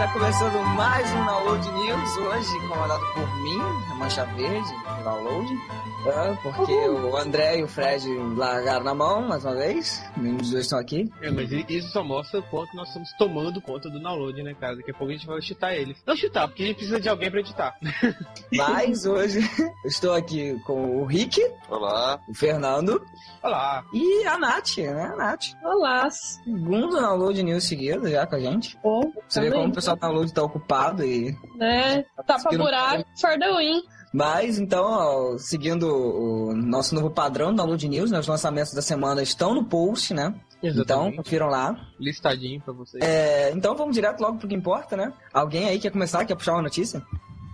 está começando mais um Download News, hoje comandado por mim, a Mancha Verde, Download, porque o André e o Fred largaram na mão, mais uma vez, dos dois estão aqui. É, mas isso só mostra o quanto nós estamos tomando conta do download, né, cara? Daqui a pouco a gente vai chutar eles. Não chutar, porque a gente precisa de alguém pra editar. Mas hoje eu estou aqui com o Rick. Olá. O Fernando. Olá. E a Nath, né? A Nath. Olá. Segundo download news seguido já com a gente. Bom, Você vê como o pessoal do download tá ocupado e. Né? Tapa buraco, for the win. Mas, então, ó, seguindo o nosso novo padrão do Download News, né, os lançamentos da semana estão no post, né? Então, Exatamente. confiram lá. Listadinho pra vocês. É, então, vamos direto logo pro que importa, né? Alguém aí quer começar? Quer puxar uma notícia?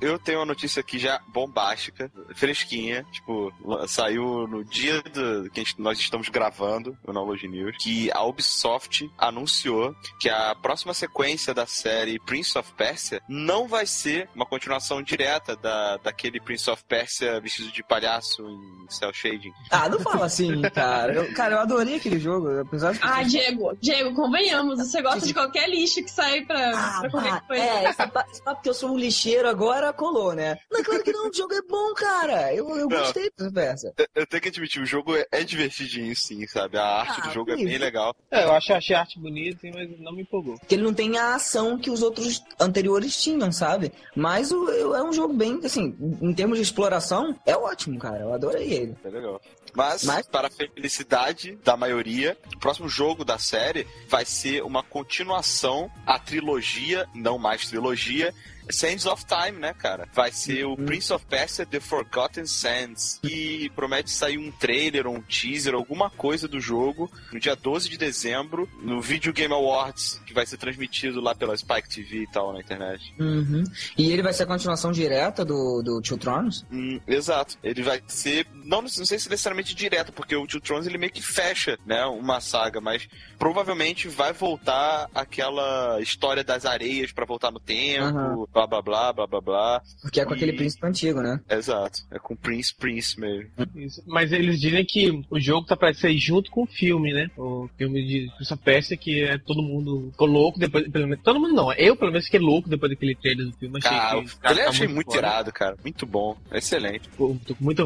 Eu tenho uma notícia aqui já bombástica, fresquinha, tipo, saiu no dia do, que a gente- nós estamos gravando o Knowledge News, que a Ubisoft anunciou que a próxima sequência da série Prince of Persia não vai ser uma continuação direta da, daquele Prince of Persia vestido de palhaço em cel shading. Ah, não fala assim, cara. Eu, cara, eu adorei aquele jogo, apesar de que... Ah, Diego, Diego, convenhamos, você gosta de qualquer lixo que sai pra, Ah, pra qualquer coisa. é, esse papo esse papo que eu sou um lixeiro agora colou, né? Não, claro que não, o jogo é bom, cara. Eu, eu Não. gostei dessa peça. Eu, eu tenho que admitir, o jogo é, é divertidinho sim, sabe? A arte Ah, do jogo é bem legal. É, eu achei, achei a arte bonita, mas não me empolgou. Porque ele não tem a ação que os outros anteriores tinham, sabe? Mas o, é um jogo bem, assim, em termos de exploração, é ótimo, cara. Eu adorei ele. É legal. Mas, Mas- para a felicidade da maioria, o próximo jogo da série vai ser uma continuação à trilogia, não mais trilogia, Sands of Time, né, cara? Vai ser o Uhum. Prince of Persia The Forgotten Sands. E promete sair um trailer um teaser, alguma coisa do jogo, no dia 12 de dezembro, no Video Game Awards, que vai ser transmitido lá pela Spike TV e tal na internet. Uhum. E ele vai ser a continuação direta do, do Two Thrones? Hum, exato. Ele vai ser. Não, não sei se necessariamente direto, porque o Two Thrones ele meio que fecha, né? Uma saga, mas provavelmente vai voltar aquela história das areias pra voltar no tempo, Aham. Blá blá blá, blá blá blá. Porque é com E- aquele príncipe antigo, né? Exato. É com Prince Prince mesmo. Isso. Mas eles dizem que o jogo tá pra sair junto com o filme, né? O filme de of Persia, que é todo mundo ficou louco depois. Pelo menos, todo mundo não, eu pelo menos fiquei louco depois daquele trailer do filme. Achei Cara, que ele tá achei muito foda. irado, cara. Muito bom. Excelente. Tô tô com muita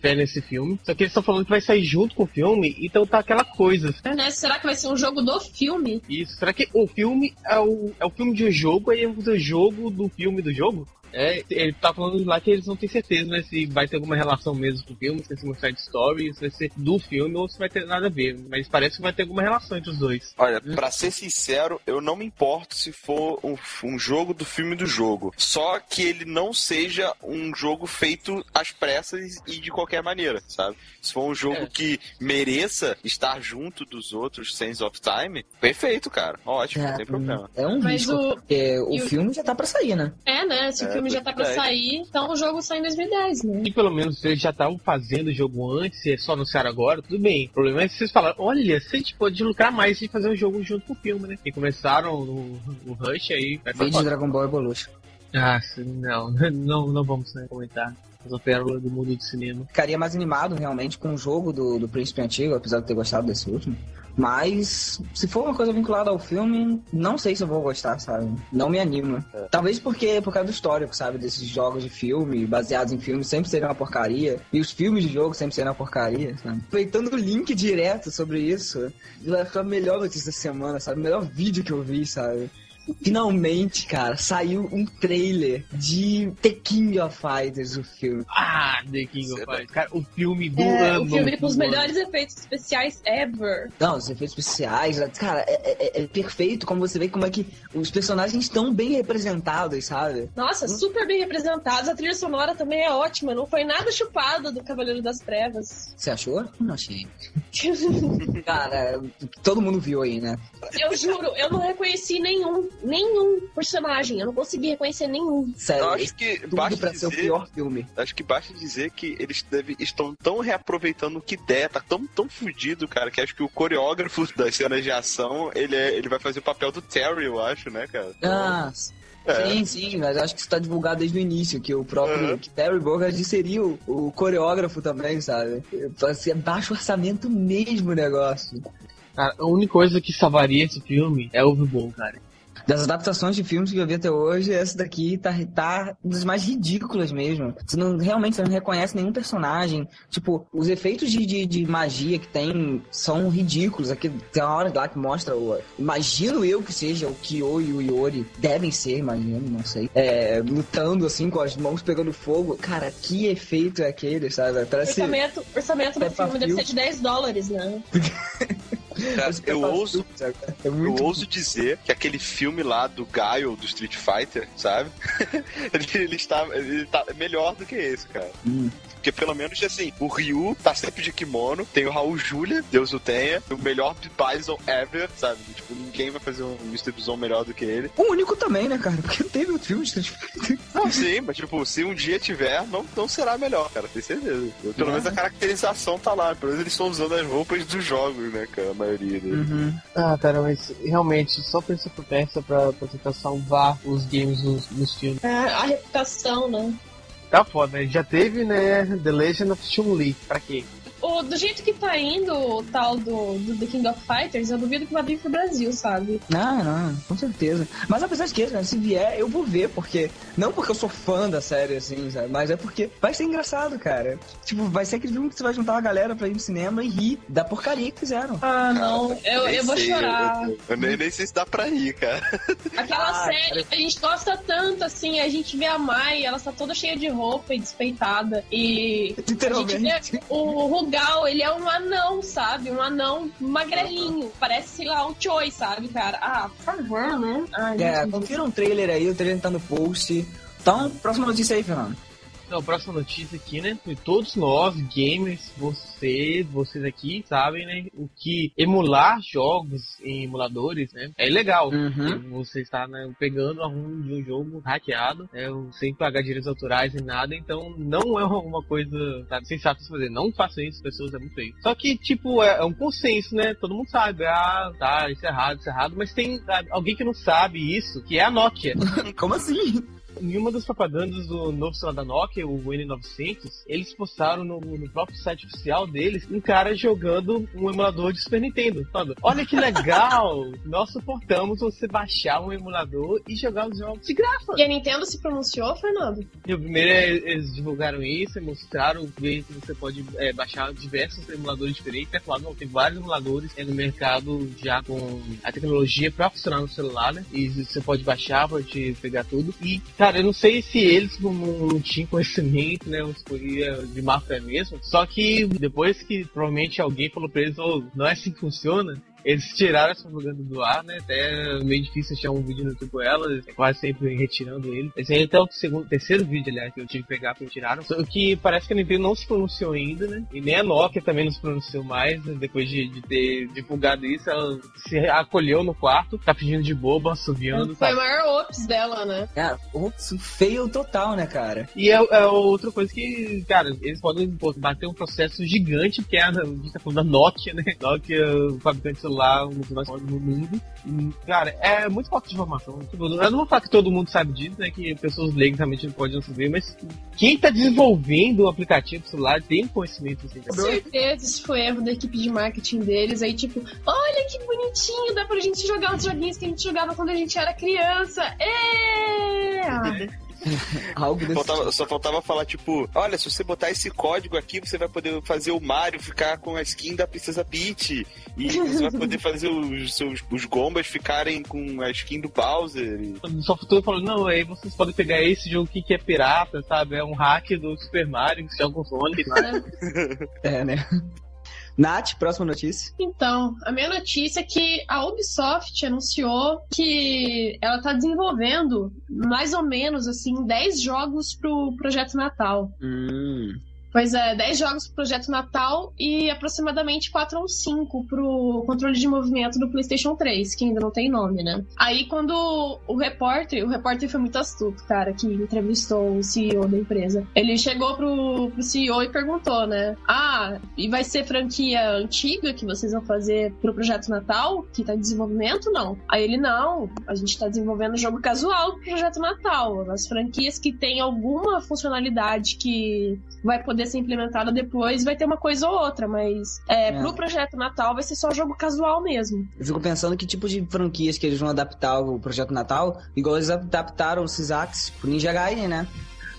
fé nesse filme. Só que eles estão falando que vai sair junto com o filme, então tá aquela coisa. Né? Será que vai ser um jogo do filme? Isso, será que o filme é o, é o filme de um jogo e é o jogo do filme do jogo? É, ele tá falando lá que eles não têm certeza, né? Se vai ter alguma relação mesmo com o filme, se vai ser uma side story, se vai ser do filme ou se vai ter nada a ver. Mas parece que vai ter alguma relação entre os dois. Olha, pra ser sincero, eu não me importo se for um, um jogo do filme do jogo. Só que ele não seja um jogo feito às pressas e de qualquer maneira, sabe? Se for um jogo É. que mereça estar junto dos outros Sands of Time, perfeito, cara. Ótimo, não tem problema. É um Mas risco, o- porque o e o- filme já tá pra sair, né? É, né? Se o É, filme já tá pra 2010. sair, então o jogo sai em 2010, né? E pelo menos eles já estavam fazendo o jogo antes, e é só anunciar agora, tudo bem. O problema é que vocês falaram, olha, se a gente pode lucrar mais de fazer um jogo junto com o filme, né? E começaram no, no Rush aí. Vídeo de Dragon Ball Evolution. Ah, sim, não, não, não vamos né, comentar. As pérolas do mundo do cinema. Ficaria mais animado, realmente, com o jogo do, do Príncipe Antigo, apesar de ter gostado desse último. Mas, se for uma coisa vinculada ao filme, não sei se eu vou gostar, sabe? Não me anima. Talvez porque, por causa do histórico, sabe? Desses jogos de filme, baseados em filmes, sempre serem uma porcaria. E os filmes de jogo sempre serem uma porcaria, sabe? Aproveitando o link direto sobre isso, vai ficar a melhor notícia da semana, sabe? O melhor vídeo que eu vi, sabe? Finalmente, cara, saiu um trailer de The King of Fighters, o filme. Ah, The King of Cê Fighters. Cara, o filme do É, ano. o filme com os ano. melhores efeitos especiais ever. Não, os efeitos especiais, cara, é, é- é perfeito como você vê como é que os personagens estão bem representados, sabe? Nossa, super bem representados. A trilha sonora também é ótima. Não foi nada chupada do Cavaleiro das Trevas. Você achou? Não achei. Cara, todo mundo viu aí, né? eu juro, eu não reconheci nenhum, nenhum personagem. Eu não consegui reconhecer nenhum. Sério, Eu acho que tudo basta pra ser o dizer, pior filme. acho que basta dizer que eles deve, estão tão reaproveitando o que der, tá tão, tão fudido, cara, que acho que o coreógrafo das cenas de ação, ele, é, ele vai fazer o papel do Terry, eu acho, né, cara? Ah, É. sim, sim, mas acho que isso tá divulgado desde o início, que o próprio Uhum. que Terry Bogard seria o, o coreógrafo também, sabe? Vai ser baixo orçamento mesmo o negócio. Cara, a única coisa que salvaria esse filme é o Bom, cara. Das adaptações de filmes que eu vi até hoje, essa daqui tá, tá das mais ridículas mesmo. Você não, realmente você não reconhece nenhum personagem. Tipo, os efeitos de, de, de magia que tem são ridículos. Aqui tem uma hora lá que mostra o. Imagino eu que seja o Kyo e o Yori. Devem ser, imagino, não sei. É, lutando assim, com as mãos pegando fogo. Cara, que efeito é aquele, sabe? Parece. Orçamento, orçamento do filme deve ser de 10 dólares, né? Cara, eu ouso, É eu ouso dizer que aquele filme lá do Gaio, do Street Fighter, sabe? ele, está, ele tá melhor do que esse, cara. Hum. Porque pelo menos, assim, o Ryu tá sempre de kimono, tem o Raul Julia, Deus o tenha, o melhor Bison ever, sabe? Tipo, ninguém vai fazer um Mr. Bison melhor do que ele. O único também, né, cara? Porque não teve outro filme de Street Fighter. Não, sim, mas tipo, se um dia tiver, não, não será melhor, cara, tenho certeza. Pelo É. menos a caracterização tá lá, pelo menos eles estão usando as roupas dos jogos, né, cara, a maioria deles. Uhum. Ah, cara, mas realmente, só pra essa peça pra, pra tentar salvar os games nos, nos filmes. É, a reputação, né? Tá foda, né? Já teve, né, The Legend of Chun-Li. Pra quê? O, do jeito que tá indo o tal do, do The King of Fighters, eu duvido que vai vir pro Brasil, sabe? Não, não, com certeza. Mas apesar de que, né, se vier, eu vou ver, porque. Não porque eu sou fã da série, assim, sabe? Mas é porque vai ser engraçado, cara. Tipo, vai ser aquele filme que você vai juntar uma galera pra ir no cinema e rir da porcaria que fizeram. Ah, não. Eu, eu vou sei, chorar. Eu, eu nem, nem sei se dá pra ir, cara. Aquela Ah, série, a gente gosta tanto, assim, a gente vê a Mai, ela tá toda cheia de roupa e despeitada. E a gente Literalmente. vê o Rugal, ele é um anão, sabe? Um anão magrelinho. Parece, sei lá, um Choi, sabe, cara? Ah, por favor, né? Ai, É, confira um trailer aí, o trailer tá no post. Então, próxima notícia aí, Fernando. Então, a próxima notícia aqui, né? Todos nós, gamers, você, vocês aqui, sabem, né? O que emular jogos em emuladores, né? É ilegal. Uhum. Você está né, pegando a ROM de um jogo hackeado, né, sem pagar direitos autorais nem nada, então não é uma coisa sabe, sensata se fazer. Não façam isso, pessoas, é muito feio. Só que, tipo, é, é um consenso, né? Todo mundo sabe, ah, tá, isso é errado, isso é errado, mas tem sabe, alguém que não sabe isso, que é a Nokia. Como assim? Em uma das propagandas do novo celular da Nokia, o N900, eles postaram no, no próprio site oficial deles um cara jogando um emulador de Super Nintendo. Falando, olha que legal! Nós suportamos você baixar um emulador e jogar os jogos de graça. E a Nintendo se pronunciou, Fernando? E o primeiro é, eles divulgaram isso e mostraram que você pode é, baixar diversos emuladores diferentes. É claro, não, tem vários emuladores é, no mercado já com a tecnologia pra funcionar no celular, né? E você pode baixar, pode pegar tudo. E, cara, eu não sei se eles não, tinham conhecimento, né? Se foi de má fé mesmo. Só que depois que provavelmente alguém falou pra eles, oh, não é assim que funciona. Eles tiraram essa propaganda do ar, né? Até é meio difícil achar um vídeo no YouTube com ela, é quase sempre retirando ele. Esse aí é até o segundo, terceiro vídeo, aliás, que eu tive que pegar porque tiraram. Só que parece que a Nintendo não se pronunciou ainda, né? E nem a Nokia também não se pronunciou mais, né? depois de, de ter divulgado isso, ela se acolheu no quarto, tá pedindo de boba, assoviando, Foi tá? o maior ops dela, né? É, ops, feio total, né, cara? E é, é outra coisa que, cara, eles podem pô, bater um processo gigante, porque é a, a gente tá falando da Nokia, né? Nokia, o fabricante de celular, um dos mais fortes do mundo. E, cara, é muito falta de informação. Tipo, eu não vou falar que todo mundo sabe disso, né? Que pessoas leigas realmente não podem saber, mas quem tá desenvolvendo o aplicativo celular tem conhecimento assim. Com certeza isso foi erro da equipe de marketing deles. Aí, tipo, olha que bonitinho, dá pra gente jogar os joguinhos que a gente jogava quando a gente era criança. É! Algo desse Faltava- só faltava falar, tipo, olha, se você botar esse código aqui, você vai poder fazer o Mario ficar com a skin da Princesa Peach. E você vai poder fazer os seus os gombas ficarem com a skin do Bowser. E... Só futuro falou, não, aí vocês podem pegar esse jogo aqui que é pirata, sabe? É um hack do Super Mario que se joga com Sonic. né? É, né? Nath, próxima notícia. Então, a minha notícia é que a Ubisoft anunciou que ela tá desenvolvendo mais ou menos assim 10 jogos pro projeto Natal. Hum. Pois é, 10 jogos pro Projeto Natal e aproximadamente 4 ou 5 pro controle de movimento do PlayStation 3, que ainda não tem nome, né? Aí quando o repórter, o repórter foi muito astuto, cara, que entrevistou o CEO da empresa. Ele chegou pro, pro CEO e perguntou, né? Ah, e vai ser franquia antiga que vocês vão fazer pro Projeto Natal, que tá em desenvolvimento? Não. Aí ele, não, a gente tá desenvolvendo jogo casual pro Projeto Natal. As franquias que tem alguma funcionalidade que vai poder poder ser implementada depois, vai ter uma coisa ou outra, mas é, É. pro projeto Natal vai ser só jogo casual mesmo. Eu fico pensando que tipo de franquias que eles vão adaptar o Projeto Natal, igual eles adaptaram o Sysax pro Ninja Gaiden, né?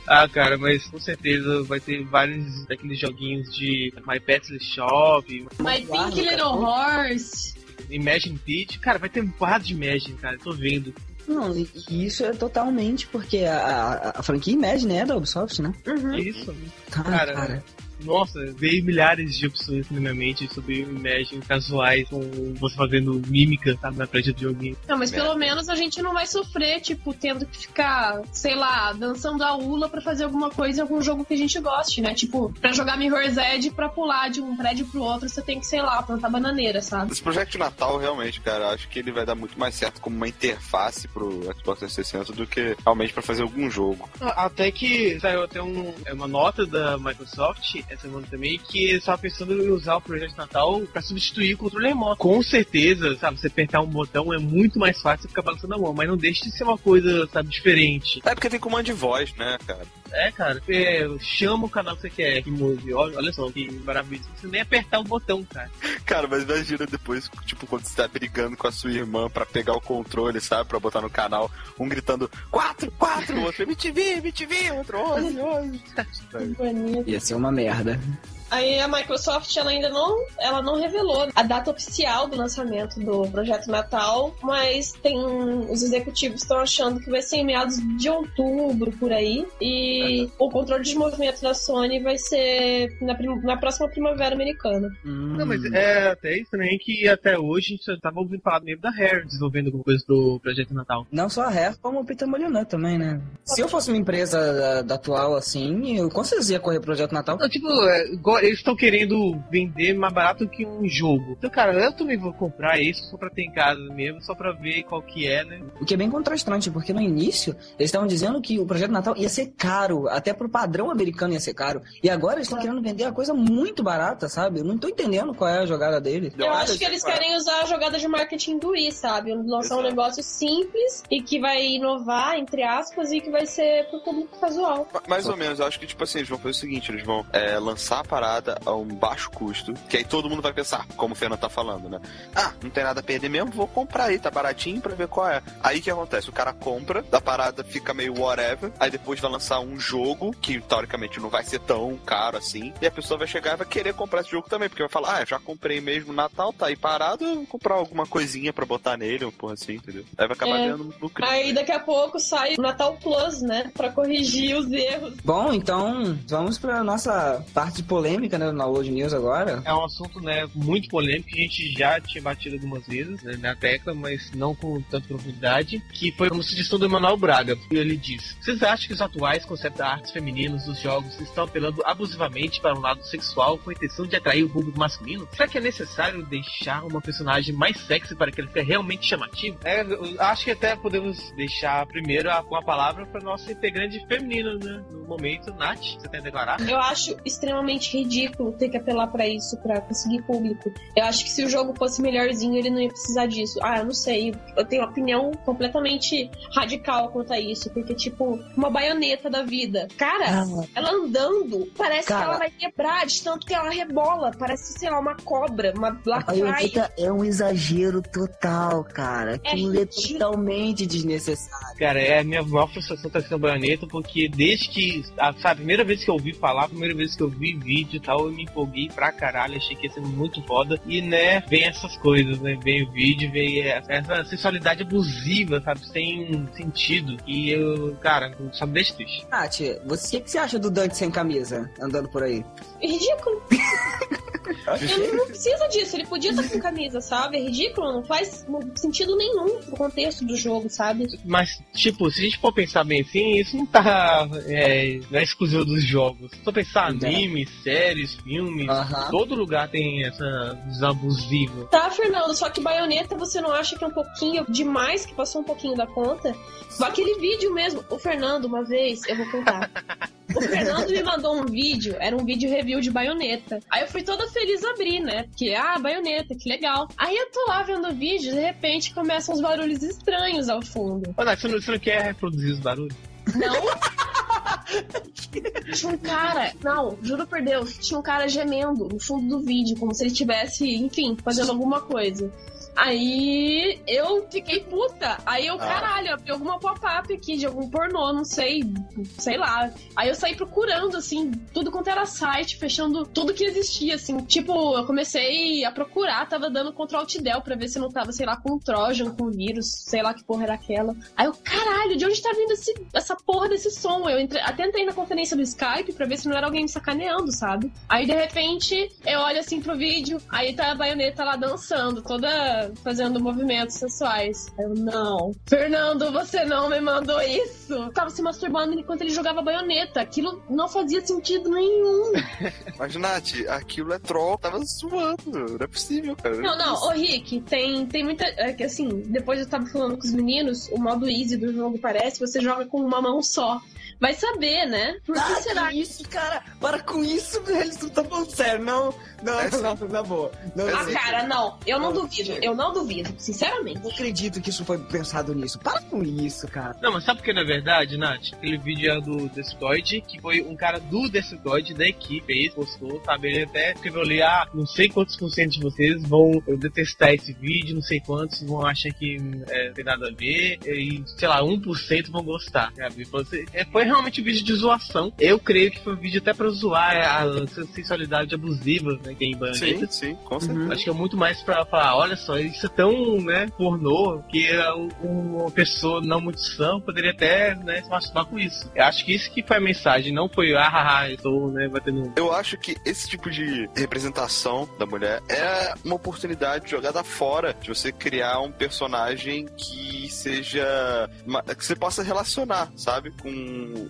Ah, cara, mas com certeza vai ter vários daqueles joguinhos de My Pets Shop, My Pink cara. Little Horse. Imagine Beach. Cara, vai ter um porrada de Imagine, cara. Tô vendo. Não, e isso é totalmente porque a, a, a franquia Imagine é da Ubisoft, né? Uhum. Isso. Tá, Cara, cara. Nossa, veio milhares de opções na minha mente sobre Imagine casuais, com você fazendo mímica, sabe, na frente do joguinho. Não, mas Merda. pelo menos a gente não vai sofrer, tipo, tendo que ficar, sei lá, dançando a ula pra fazer alguma coisa em algum jogo que a gente goste, né? Tipo, pra jogar Mirror's Edge, pra pular de um prédio pro outro, você tem que, sei lá, plantar bananeira, sabe? Esse projeto de Natal, realmente, cara, acho que ele vai dar muito mais certo como uma interface pro Xbox 360 do que realmente pra fazer algum jogo. Até que saiu até um, é uma nota da Microsoft essa semana também que eles estavam pensando em usar o projeto de Natal pra substituir o controle remoto. Com certeza, sabe, você apertar um botão é muito mais fácil você ficar balançando a mão, mas não deixa de ser uma coisa, sabe, diferente. É porque tem comando de voz, né, cara? É, cara, você chama o canal que você quer que mude. Olha, olha só que maravilha. Você nem apertar o botão, cara. Cara, mas imagina depois, tipo, quando você tá brigando com a sua irmã pra pegar o controle, sabe? Pra botar no canal, um gritando 4, 4, o outro MTV, MTV, outro 11, 11. Bonito. Ia ser uma merda. Aí a Microsoft ela ainda não, ela não revelou a data oficial do lançamento do projeto Natal, mas tem os executivos estão achando que vai ser em meados de outubro por aí e o controle de movimento da Sony vai ser na, prim- na próxima primavera americana. Hum. Não, mas é até estranho que até hoje a gente só tava ouvindo falar mesmo da Rare desenvolvendo alguma coisa pro projeto Natal. Não só a Rare, como o Peter Molyneux também, né? Se eu fosse uma empresa da, da atual assim, eu com certeza ia correr Projeto Natal. Não, tipo, é, igual eles estão querendo vender mais barato que um jogo. Então, cara, eu também vou comprar isso só pra ter em casa mesmo, só pra ver qual que é, né? O que é bem contrastante, porque no início eles estavam dizendo que o Projeto Natal ia ser caro, até pro padrão americano ia ser caro. E agora eles estão querendo vender a coisa muito barata, sabe? Eu não tô entendendo qual é a jogada deles. Eu acho que eles querem usar a jogada de marketing do Wii, sabe? Lançar um negócio simples e que vai inovar, entre aspas, e que vai ser pro público casual. Ma- Mais ou menos, eu acho que, tipo assim, eles vão fazer o seguinte: eles vão é, lançar a parada a um baixo custo, que aí todo mundo vai pensar, como o Fernando tá falando, né? Ah, não tem nada a perder mesmo, vou comprar aí, tá baratinho pra ver qual é. Aí o que acontece? O cara compra, a parada fica meio whatever, aí depois vai lançar um jogo, que teoricamente não vai ser tão caro assim, e a pessoa vai chegar e vai querer comprar esse jogo também, porque vai falar, ah, já comprei mesmo Natal, tá aí parado, eu vou comprar alguma coisinha pra botar nele, uma porra assim, entendeu? Aí vai acabar É. ganhando no crime. Aí daqui a pouco sai o Natal Plus, né? Pra corrigir os erros. Bom, então vamos pra nossa parte polêmica né, na World News agora. É um assunto, né, muito polêmico que a gente já tinha batido algumas vezes né, na tecla, mas não com tanta profundidade, que foi uma sugestão do Emanuel Braga. E ele diz: Vocês acham que os atuais concept arts femininos dos jogos estão apelando abusivamente para um lado sexual com a intenção de atrair o público masculino? Será que é necessário deixar uma personagem mais sexy para que ela seja realmente chamativa? É, eu acho que até podemos deixar primeiro a, com a palavra para nossa integrante feminina, né? No momento, Nath, você tem a declarar? Eu acho extremamente ridículo ter que apelar pra isso pra conseguir público. Eu acho que se o jogo fosse melhorzinho, ele não ia precisar disso. Ah, eu não sei. Eu tenho uma opinião completamente radical quanto a isso. Porque, tipo, uma baioneta da vida. Cara, Ah, ela andando, parece Cara. que ela vai quebrar de tanto que ela rebola. Parece, sei lá, uma cobra, uma a black baioneta é um exagero total, cara. Aquilo é, totalmente desnecessário. Cara, é a minha maior frustração tá sendo baioneta, porque desde que. A, sabe, a primeira vez que eu ouvi falar, a primeira vez que eu vi vídeo e tal, eu me empolguei pra caralho, achei que ia ser muito foda. E, né, vem essas coisas, né? Vem o vídeo, vem essa, sensualidade abusiva, sabe? Sem sentido. E eu, cara, só me deixa triste. Nath, você, o que você acha do Dante sem camisa andando por aí? É ridículo. Ele não precisa disso, ele podia estar com camisa, sabe? É ridículo, não faz sentido nenhum pro contexto do jogo, sabe? Mas, tipo, se a gente for pensar bem assim, isso não tá. É, não é exclusivo dos jogos. Se for pensar Então. animes, séries, filmes, todo lugar tem essa visão abusiva. Tá, Fernando, só que baioneta você não acha que é um pouquinho demais, que passou um pouquinho da conta? Aquele vídeo mesmo, o Fernando, uma vez, eu vou contar. O Fernando me mandou um vídeo, era um vídeo review de baioneta. Aí eu fui toda feliz abrir, né? Porque, ah, baioneta, que legal. Aí eu tô lá vendo o vídeo, de repente começam uns barulhos estranhos ao fundo. Ô, Nath, você não, você não quer reproduzir os barulhos? Não? Tinha um cara, não, juro por Deus, tinha um cara gemendo no fundo do vídeo, como se ele estivesse, enfim, fazendo alguma coisa. Aí eu fiquei puta. Aí eu, Ah. caralho, abri alguma pop-up aqui de algum pornô, não sei, sei lá. Aí eu saí procurando, assim, tudo quanto era site, fechando tudo que existia, assim. Tipo, eu comecei a procurar, tava dando Ctrl Alt Del pra ver se não tava, sei lá, com Trojan, com vírus, sei lá que porra era aquela. Aí eu, caralho, de onde tá vindo esse, essa porra desse som? Eu entre- até entrei na conferência do Skype pra ver se não era alguém me sacaneando, sabe? Aí de repente eu olho assim pro vídeo, aí tá a baioneta lá dançando, toda fazendo movimentos sensuais. Eu, não. Fernando, você não me mandou isso. Tava se masturbando enquanto ele jogava baioneta. Aquilo não fazia sentido nenhum. Mas, Nath, aquilo é troll, tava zoando. Não é possível, cara. Não, não, ô Rick, tem, tem muita. É que assim, depois eu tava falando com os meninos, o modo easy do jogo parece você joga com uma mão só. Vai saber, né? Por que Ah, será que isso, cara? Para com isso. Isso não tá falando sério. Não, não, É não, na boa. Não, É Ah, cara, não. Eu não Não, duvido. chega. Eu não duvido, sinceramente. não acredito que isso foi pensado nisso. Para com isso, cara. Não, mas sabe por que na verdade, Nath? Aquele vídeo é do Destroid, que foi um cara do Destroid da equipe, fez, postou, sabe? Ele até escreveu ali, ah, não sei quantos por cento de vocês vão detestar esse vídeo, não sei quantos vão achar que é, tem nada a ver, e sei lá, 1% vão gostar, sabe? Foi, é, foi realmente um vídeo de zoação. Eu creio que foi um vídeo até pra zoar a sensualidade abusiva, né, que é em Sim, sim, com certeza. Acho que é muito mais pra falar, olha só, isso é tão, né, pornô, que um- uma pessoa não muito sã poderia até, né, se masturbar com isso. Eu acho que isso que foi a mensagem, não foi, ah, haha, eu tô, né, batendo... Eu acho que esse tipo de representação da mulher é uma oportunidade jogada fora de você criar um personagem que seja. que você possa relacionar, sabe? Com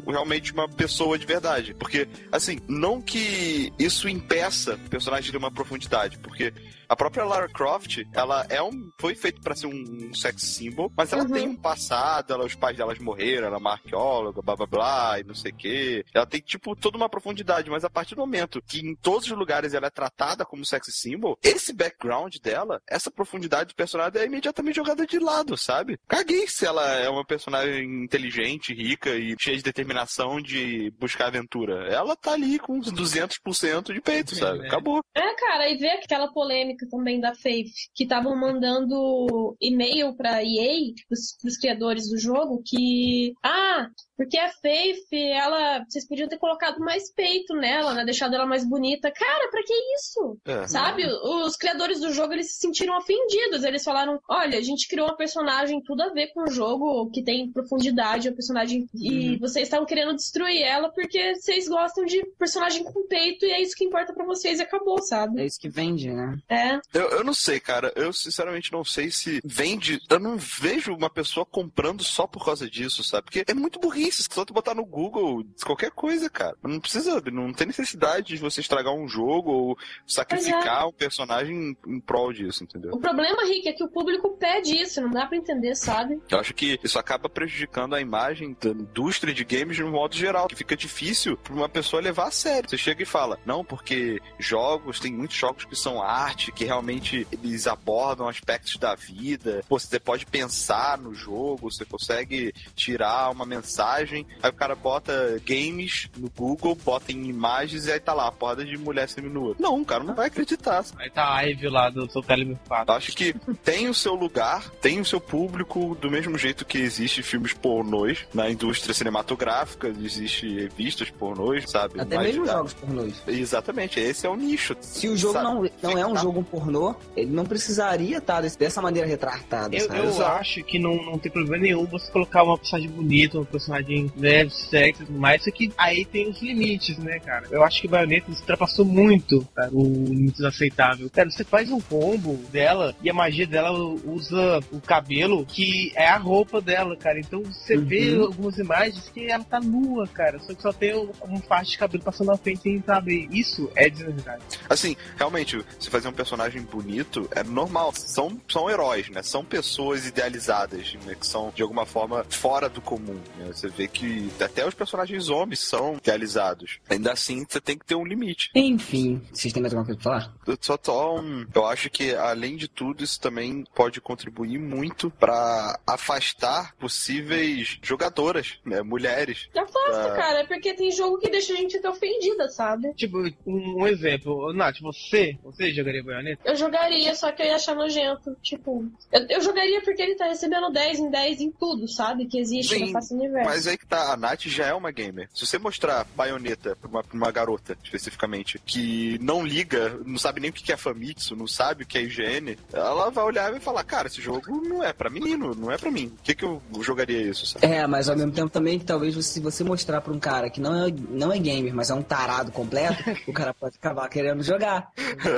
realmente uma pessoa de verdade. Porque, assim, não que isso impeça o personagem de ter uma profundidade, porque. A própria Lara Croft, ela é um. Foi feito pra ser um sex symbol, mas ela Uhum. tem um passado, ela, os pais delas morreram, ela é uma arqueóloga, blá blá blá, e não sei o quê. Ela tem, tipo, toda uma profundidade, mas a partir do momento que em todos os lugares ela é tratada como sex symbol, esse background dela, essa profundidade do personagem é imediatamente jogada de lado, sabe? Caguei se ela é uma personagem inteligente, rica e cheia de determinação de buscar aventura. Ela tá ali com uns 200% de peito, sabe? É. Acabou. É, cara, e ver aquela polêmica também da Faith, que estavam mandando e-mail pra EA, pros, pros criadores do jogo, que. Ah, porque a Faith, ela. Vocês podiam ter colocado mais peito nela, né? Deixado ela mais bonita. Cara, pra que isso? É. Sabe? Os criadores do jogo, eles se sentiram ofendidos. Eles falaram, olha, a gente criou uma personagem tudo a ver com o jogo, que tem profundidade, uma personagem... E vocês estavam querendo destruir ela porque vocês gostam de personagem com peito e é isso que importa pra vocês e acabou, sabe? É isso que vende, né? É. Eu, eu não sei, cara. Eu sinceramente não sei se vende. Eu não vejo uma pessoa comprando só por causa disso, sabe? Porque é muito burrice. Só tu botar no Google qualquer coisa, cara. Não precisa, não tem necessidade de você estragar um jogo ou sacrificar um personagem em prol disso, entendeu? O problema, Rick, é que o público pede isso, não dá pra entender, sabe? Eu acho que isso acaba prejudicando a imagem da indústria de games de um modo geral, que fica difícil pra uma pessoa levar a sério. Você chega e fala, não, porque jogos, tem muitos jogos que são arte, que realmente eles abordam aspectos da vida. Pô, você pode pensar no jogo, você consegue tirar uma mensagem. Aí o cara bota games no Google, bota em imagens e aí tá lá, a porra de mulher seminua. Não, o cara não vai acreditar. Aí tá a Ivy lá do Soul Calibur 4. Eu acho que tem o seu lugar, tem o seu público, do mesmo jeito que existe filmes pornôs na indústria cinematográfica, existe revistas pornôs, sabe? Até Mas, mesmo jogos pornôs. Exatamente, esse é o nicho. Se o jogo sabe? não, não é um Tá. jogo pornô, ele não precisaria estar desse- dessa maneira retratada, Eu, sabe? eu acho que não, não tem problema nenhum você colocar uma personagem bonita, uma personagem leve, sexy e tudo mais, só que aí tem os limites, né, cara? Eu acho que Bayonetta ultrapassou muito cara, o limite aceitável. Cara, você faz um combo dela e a magia dela usa o cabelo que é a roupa dela, cara. Então você vê Uhum. algumas imagens que ela tá nua, cara, só que só tem um, um parte de cabelo passando na frente, sem sabe? Isso é desnecessário. Assim, realmente, se fazer um personagem bonito é normal. São, são heróis, né? São pessoas idealizadas, né? Que são, de alguma forma, fora do comum. né? Você vê que até os personagens homens são realizados. Ainda assim, você tem que ter um limite. Enfim, vocês têm mais alguma coisa pra falar? Eu Só, só um, eu acho que, além de tudo, isso também pode contribuir muito pra afastar possíveis jogadoras, né, mulheres. Afasta, Ah. cara, é porque tem jogo que deixa a gente até ofendida, sabe? Tipo, um, um exemplo. Nath, você, você jogaria Bayonetta? Eu jogaria, só que eu ia achar nojento. Tipo, eu, eu jogaria porque ele tá recebendo 10 em 10 em tudo, sabe? Que existe Sim, no Face Universo. Mas aí que tá, a Nath já é uma gamer. Se você mostrar baioneta pra uma, pra uma garota, especificamente, que não liga, não sabe nem o que é Famitsu, não sabe o que é IGN, ela vai olhar e vai falar, cara, esse jogo não é pra menino, não é pra mim. Por que, que eu jogaria isso, sabe? É, mas ao mesmo tempo também que talvez se você mostrar pra um cara que não é, não é gamer, mas é um tarado completo, o cara pode acabar querendo jogar.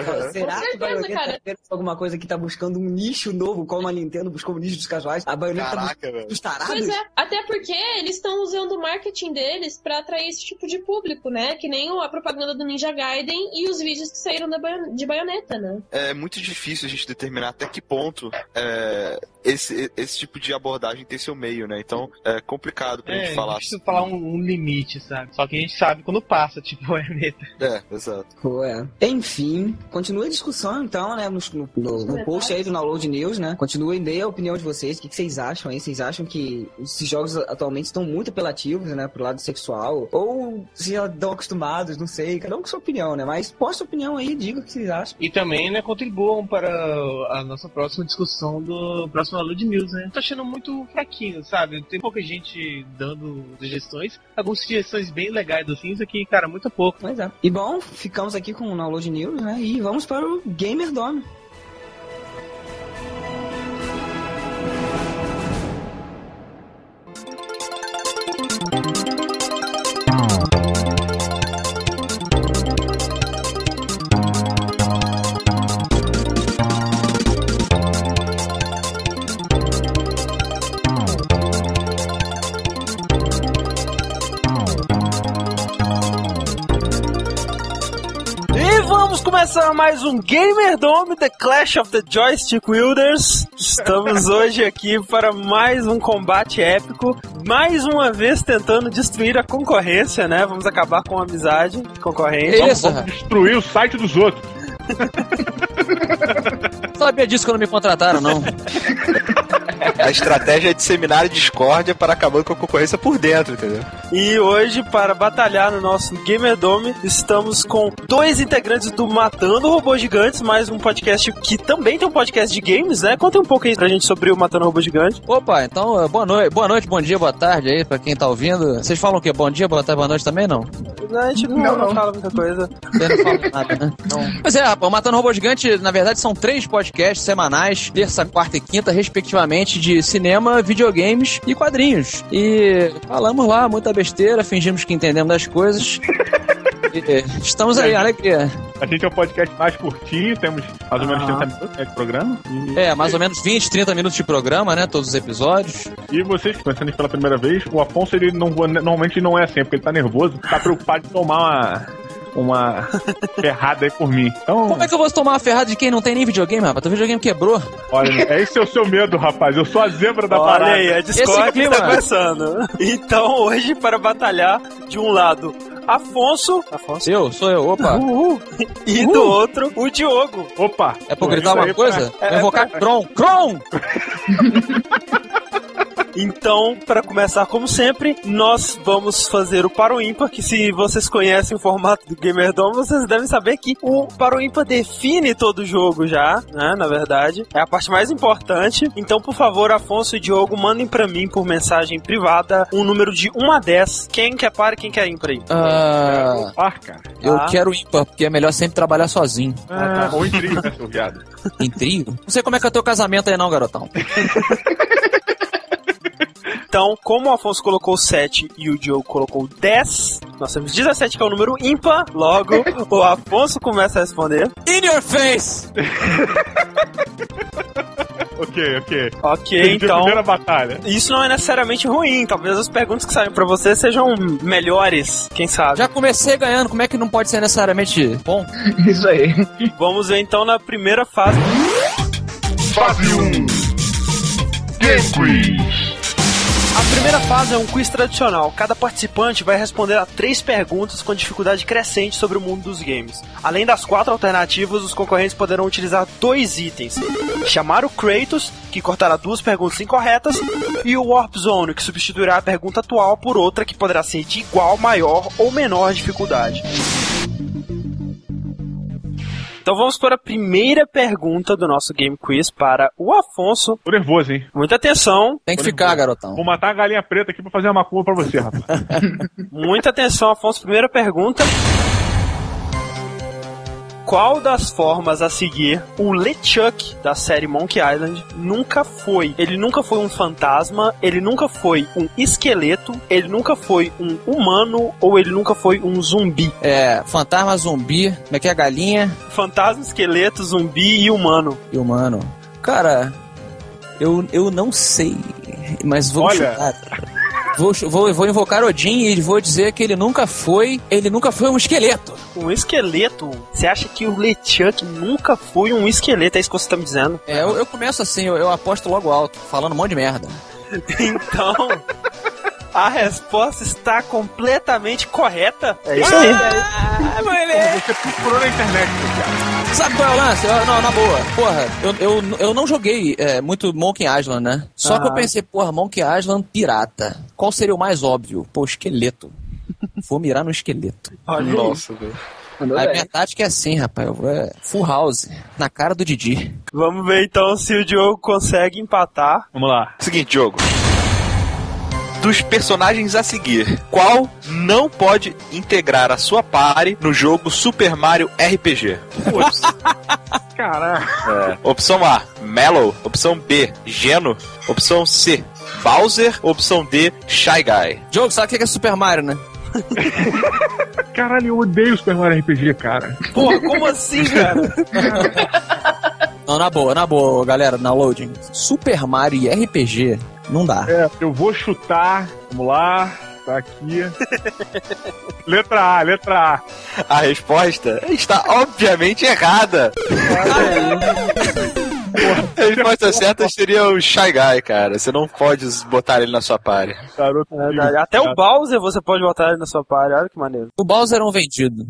Fala, Será Com que certeza, Bayonetta cara. é alguma coisa que tá buscando um nicho novo, como a Nintendo buscou um nicho dos casuais? A Bayonetta tá Caraca, buscando velho. os tarados? Pois é, até porque eles estão usando o marketing deles pra atrair esse tipo de público, né? Que nem a propaganda do Ninja Gaiden e os vídeos que saíram da de baioneta, né? É muito difícil a gente determinar até que ponto é, esse, esse tipo de abordagem tem seu meio, né? Então é complicado pra É, gente falar. difícil falar um, um limite, sabe? Só que a gente sabe quando passa, tipo, Bayonetta. É, exato. Pô, é. Enfim, continue a discussão então, né? No, no, no- no post aí do Download News, né? Continuem, dê a opinião de vocês. O que, que vocês acham aí? Vocês acham que esses jogos atualmente estão muito apelativos, né? Pro lado sexual? Ou se já estão acostumados, não sei. Cada um com sua opinião, né? Mas posta a opinião aí, diga o que vocês acham. E também, né, contribuam para a nossa próxima discussão do próximo Alude News, né? Tô achando muito fraquinho, sabe? Tem pouca gente dando sugestões. Algumas sugestões bem legais assim, isso aqui, cara, muito pouco. Pois é. E bom, ficamos aqui com o Download News, né? E vamos para o Gamer vamos começar mais um Gamer Dome The Clash of the Joystick Wielders. Estamos hoje aqui para mais um combate épico, mais uma vez tentando destruir a concorrência, né? Vamos acabar com a amizade concorrente. Isso, Vamos destruir o site dos outros. sabia disso quando me contrataram, não. A estratégia é disseminar a discórdia para acabar com a concorrência por dentro, entendeu? E hoje, para batalhar no nosso Gamer Dome, estamos com dois integrantes do Matando Robôs Gigantes, mais um podcast que também tem um podcast de games, né? Conta um pouco aí pra gente sobre o Matando Robôs Gigantes. Opa, então, eh, boa noite, boa noite, bom dia, boa tarde aí pra quem tá ouvindo. Vocês falam o quê? Bom dia, boa tarde, boa noite também, não? A gente não, Não, não não. fala muita coisa. Vocês não falam nada, né? Pois é, rapaz, o Matando Robô Gigante, na verdade, são três podcasts semanais, terça, quarta e quinta, respectivamente, de cinema, videogames e quadrinhos. E falamos lá muita besteira, fingimos que entendemos das coisas. Eh, estamos aí, alegria. A gente é o podcast mais curtinho, temos mais ou menos Aham. 30 minutos né, de programa. E, É, mais ou menos 20, 30 minutos de programa, né? Todos os episódios. e vocês que estão assistindo pela primeira vez, o Afonso ele não, normalmente não é assim, porque ele tá nervoso, tá preocupado de tomar uma. Uma ferrada aí por mim. Então, Como é que eu vou tomar uma ferrada de quem não tem nem videogame, rapaz? Teu videogame quebrou. olha, esse é o seu medo, rapaz. Eu sou a zebra da Olha parada. aí, a Esse Discord clima. está começando. Então, hoje, para batalhar, de um lado, Afonso. Afonso. Eu, sou eu, opa. Uhul. E do outro, o Diogo. Opa! É pra gritar uma coisa? é- Vou invocar Kron. Kron! Então, para começar, como sempre, nós vamos fazer o Paro Ímpar, que se vocês conhecem o formato do Gamer Dome, vocês devem saber que o Paro Ímpar define todo o jogo já, né, na verdade. É a parte mais importante. Então, por favor, Afonso e Diogo, mandem para mim por mensagem privada um número de 1 a 10. Quem quer par e quem quer ímpar aí? Ah, Ah, cara. eu Ah. quero ímpar, porque é melhor sempre trabalhar sozinho. Ah, ou intriga, né, seu viado? Em trio? Não sei como é que é o teu casamento aí não, garotão. Então, como o Afonso colocou 7 e o Diogo colocou 10, nós temos 17, que é o número ímpar. Logo, o Afonso começa a responder. In your face! ok, ok. Ok, a então. primeira batalha. Isso não é necessariamente ruim. Talvez as perguntas que saem pra você sejam melhores, quem sabe. Já comecei ganhando, como é que não pode ser necessariamente bom? Isso aí. Vamos ver então na primeira fase. Fase 1. Game Quiz. Primeira fase é um quiz tradicional. Cada participante vai responder a três perguntas com dificuldade crescente sobre o mundo dos games. Além das quatro alternativas, os concorrentes poderão utilizar dois itens: chamar o Kratos, que cortará duas perguntas incorretas, e o Warp Zone, que substituirá a pergunta atual por outra que poderá ser de igual, maior ou menor dificuldade. Então vamos para a primeira pergunta do nosso Game Quiz para o Afonso. Tô nervoso, hein? Muita atenção, Tem que ficar, garotão. Vou matar a galinha preta aqui pra fazer uma macumba pra você, rapaz. muita atenção, Afonso. Primeira pergunta. Qual das formas a seguir o LeChuck da série Monkey Island nunca foi? Ele nunca foi um fantasma, ele nunca foi um esqueleto, ele nunca foi um humano ou ele nunca foi um zumbi? É, fantasma, zumbi, como é que é a galinha Fantasma, esqueleto, zumbi e humano. e humano? Cara, eu, eu não sei, mas vou Olha. chutar. Vou, vou, vou invocar Odin e vou dizer que ele nunca foi. Ele nunca foi um esqueleto. Um esqueleto? Você acha que o LeChuck nunca foi um esqueleto? É isso que você tá me dizendo? É, eu, eu começo assim, eu, eu aposto logo alto, falando um monte de merda. Então, a resposta está completamente correta. É isso aí. Ah, moleque! Você procurou na internet. Sabe qual é o lance? Eu- não, na boa. Porra, eu, eu, eu não joguei é, muito Monkey Island, né? Só que eu Ah. pensei, porra, Monkey Island pirata. Qual seria o mais óbvio? Pô, esqueleto. Vou mirar no esqueleto. Olha. Nossa, velho. Mandou A bem. minha tática é assim, rapaz. eu vou- É full house. Na cara do Didi. Vamos ver então se o Diogo consegue empatar. Vamos lá. Seguinte, jogo. Dos personagens a seguir, qual não pode integrar a sua party no jogo Super Mario RPG? Caraca. É. Opção A, Mellow. Opção B, Geno. Opção C, Bowser. Opção D, Shy Guy. Jogo, sabe o que é Super Mario, né? Caralho, eu odeio Super Mario RPG, cara. Porra, como assim, cara? Não, na boa, na boa, galera, na loading. Super Mario e RPG não dá. É, eu vou chutar. Vamos lá. Tá aqui. letra A, letra A. A resposta está obviamente errada. A resposta certa seria o Shy Guy, cara. Você não pode botar ele na sua party. Garoto. É, Até o Bowser você pode botar ele na sua party, olha que maneiro. O Bowser é um vendido.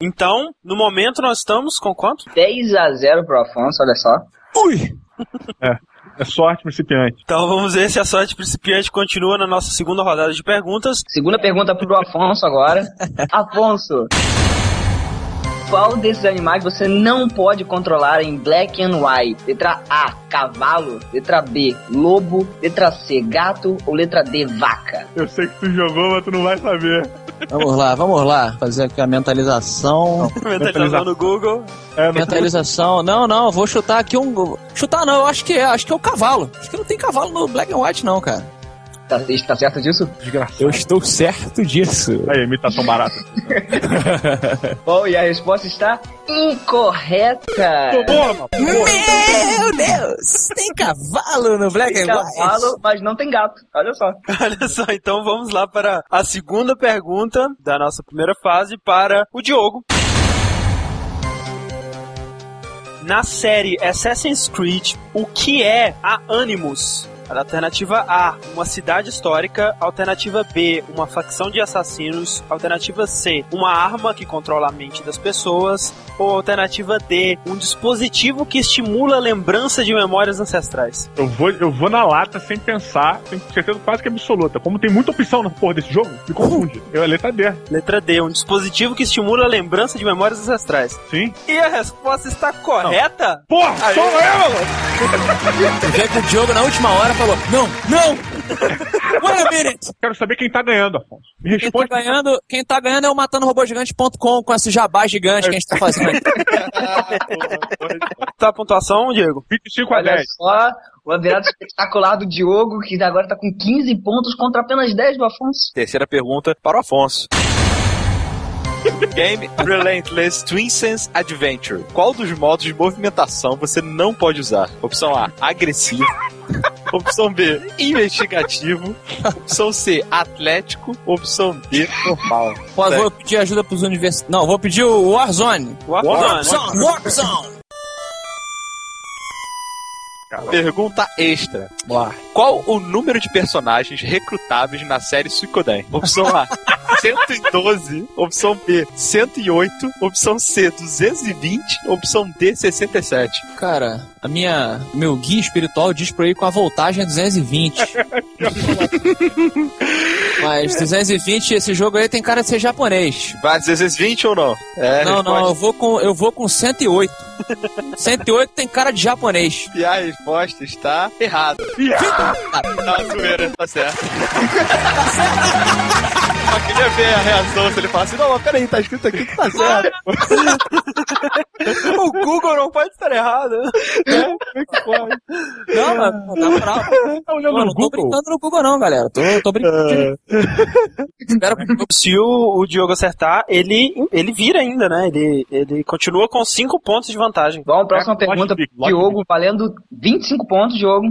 Então, no momento nós estamos com quanto? 10 a 0 pro Afonso, olha só. Ui! É sorte principiante. Então vamos ver se a sorte principiante continua na nossa segunda rodada de perguntas. Segunda pergunta pro Afonso agora. Afonso, qual desses animais você não pode controlar em Black and White? Letra A, cavalo. Letra B, lobo. Letra C, gato. Ou letra D, vaca? Eu sei que tu jogou, mas tu não vai saber. Vamos lá, vamos lá. Fazer aqui a mentalização. Mentalização no Google. É, Mentalização. Não, não, vou chutar aqui um. Chutar não, eu acho que é, acho que é o cavalo. Acho que não tem cavalo no Black and White, não, cara. Tá, tá certo disso? desgraçado. Eu estou certo disso. Aí, imitação barata. Bom, e a resposta está incorreta. Porra, mano. Meu Deus! Tem cavalo no Black Tem and White? cavalo, mas não tem gato. Olha só. Olha só, então vamos lá para a segunda pergunta da nossa primeira fase para o Diogo. Na série Assassin's Creed, o que é a Animus? Alternativa A, uma cidade histórica. Alternativa B, uma facção de assassinos. Alternativa C, uma arma que controla a mente das pessoas. Ou alternativa D, um dispositivo que estimula a lembrança de memórias ancestrais. Eu vou, eu vou na lata sem pensar, sem certeza quase que absoluta. Como tem muita opção na porra desse jogo, me confunde. Eu é letra D. Letra D, um dispositivo que estimula a lembrança de memórias ancestrais. Sim. E a resposta está correta? Porra, sou eu! Já que o Diogo na última hora falou: Não, não! Wait a minute! Quero saber quem tá ganhando, Afonso. Me Quem tá responde. ganhando, quem tá ganhando é o matandorobogigante.com com esse jabá gigante que a gente tá fazendo aqui. Tá a pontuação, Diego? 25 a Olha 10. só, uma virada espetacular do Diogo, que agora tá com 15 pontos contra apenas 10 do Afonso. Terceira pergunta para o Afonso. Game Relentless Twin Sense Adventure. Qual dos modos de movimentação você não pode usar? Opção A, agressivo. Opção B, investigativo. Opção C, atlético. Opção D, normal. Vou pedir ajuda pros universitários. Não, vou pedir o Warzone. Warzone. Warzone, Warzone! Pergunta extra. Qual o número de personagens recrutáveis na série Suikoden? Opção A, 112. Opção B, 108. Opção C, 220. Opção D, 67. Cara, a minha, meu guia espiritual diz pra eu ir com a voltagem 220. Mas 220, esse jogo aí tem cara de ser japonês. Vai 220 ou não? É, não, não, eu vou com eu vou com 108. 108 tem cara de japonês. E a resposta está errada. Tá zoeira, tá certo. Só queria ver a reação se ele falasse, não, mas peraí, tá escrito aqui que tá certo. o Google não pode estar errado. É, como é que pode? Não, mas na moral. Tá olhando Pô, no não tô Google? brincando no Google não, galera. Tô, tô brincando. Espero que Se o, o Diogo acertar, ele, ele vira ainda, né? Ele, ele continua com 5 pontos de vantagem. Vamos, próxima É, pergunta. Diogo, valendo 25 pontos, Diogo.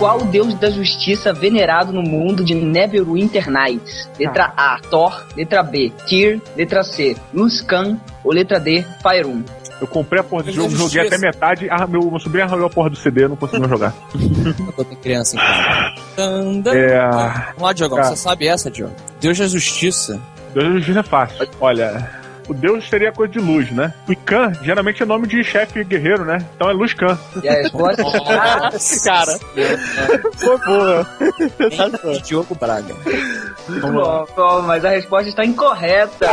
Qual o deus da justiça venerado no mundo de Neverwinter Nights? Letra A, Thor. Letra B, Tyr. Letra C, Luskan. Ou letra D, Faerun? Eu comprei a porra do jogo, joguei até metade, ah, meu, meu sobrinho arranhou a porra do CD, não conseguiu jogar. eu tenho criança em casa. Tan, tan. É. Vamos lá, Diogão, Cara. você sabe essa, Diogo? Deus da Justiça. Deus da Justiça é fácil. Olha, o Deus seria coisa de luz, né? O Khan geralmente é nome de chefe guerreiro, né? Então é Luz Khan. E a resposta? Cara, foi boa. Diogo Braga. Bom, bom, mas a resposta está incorreta.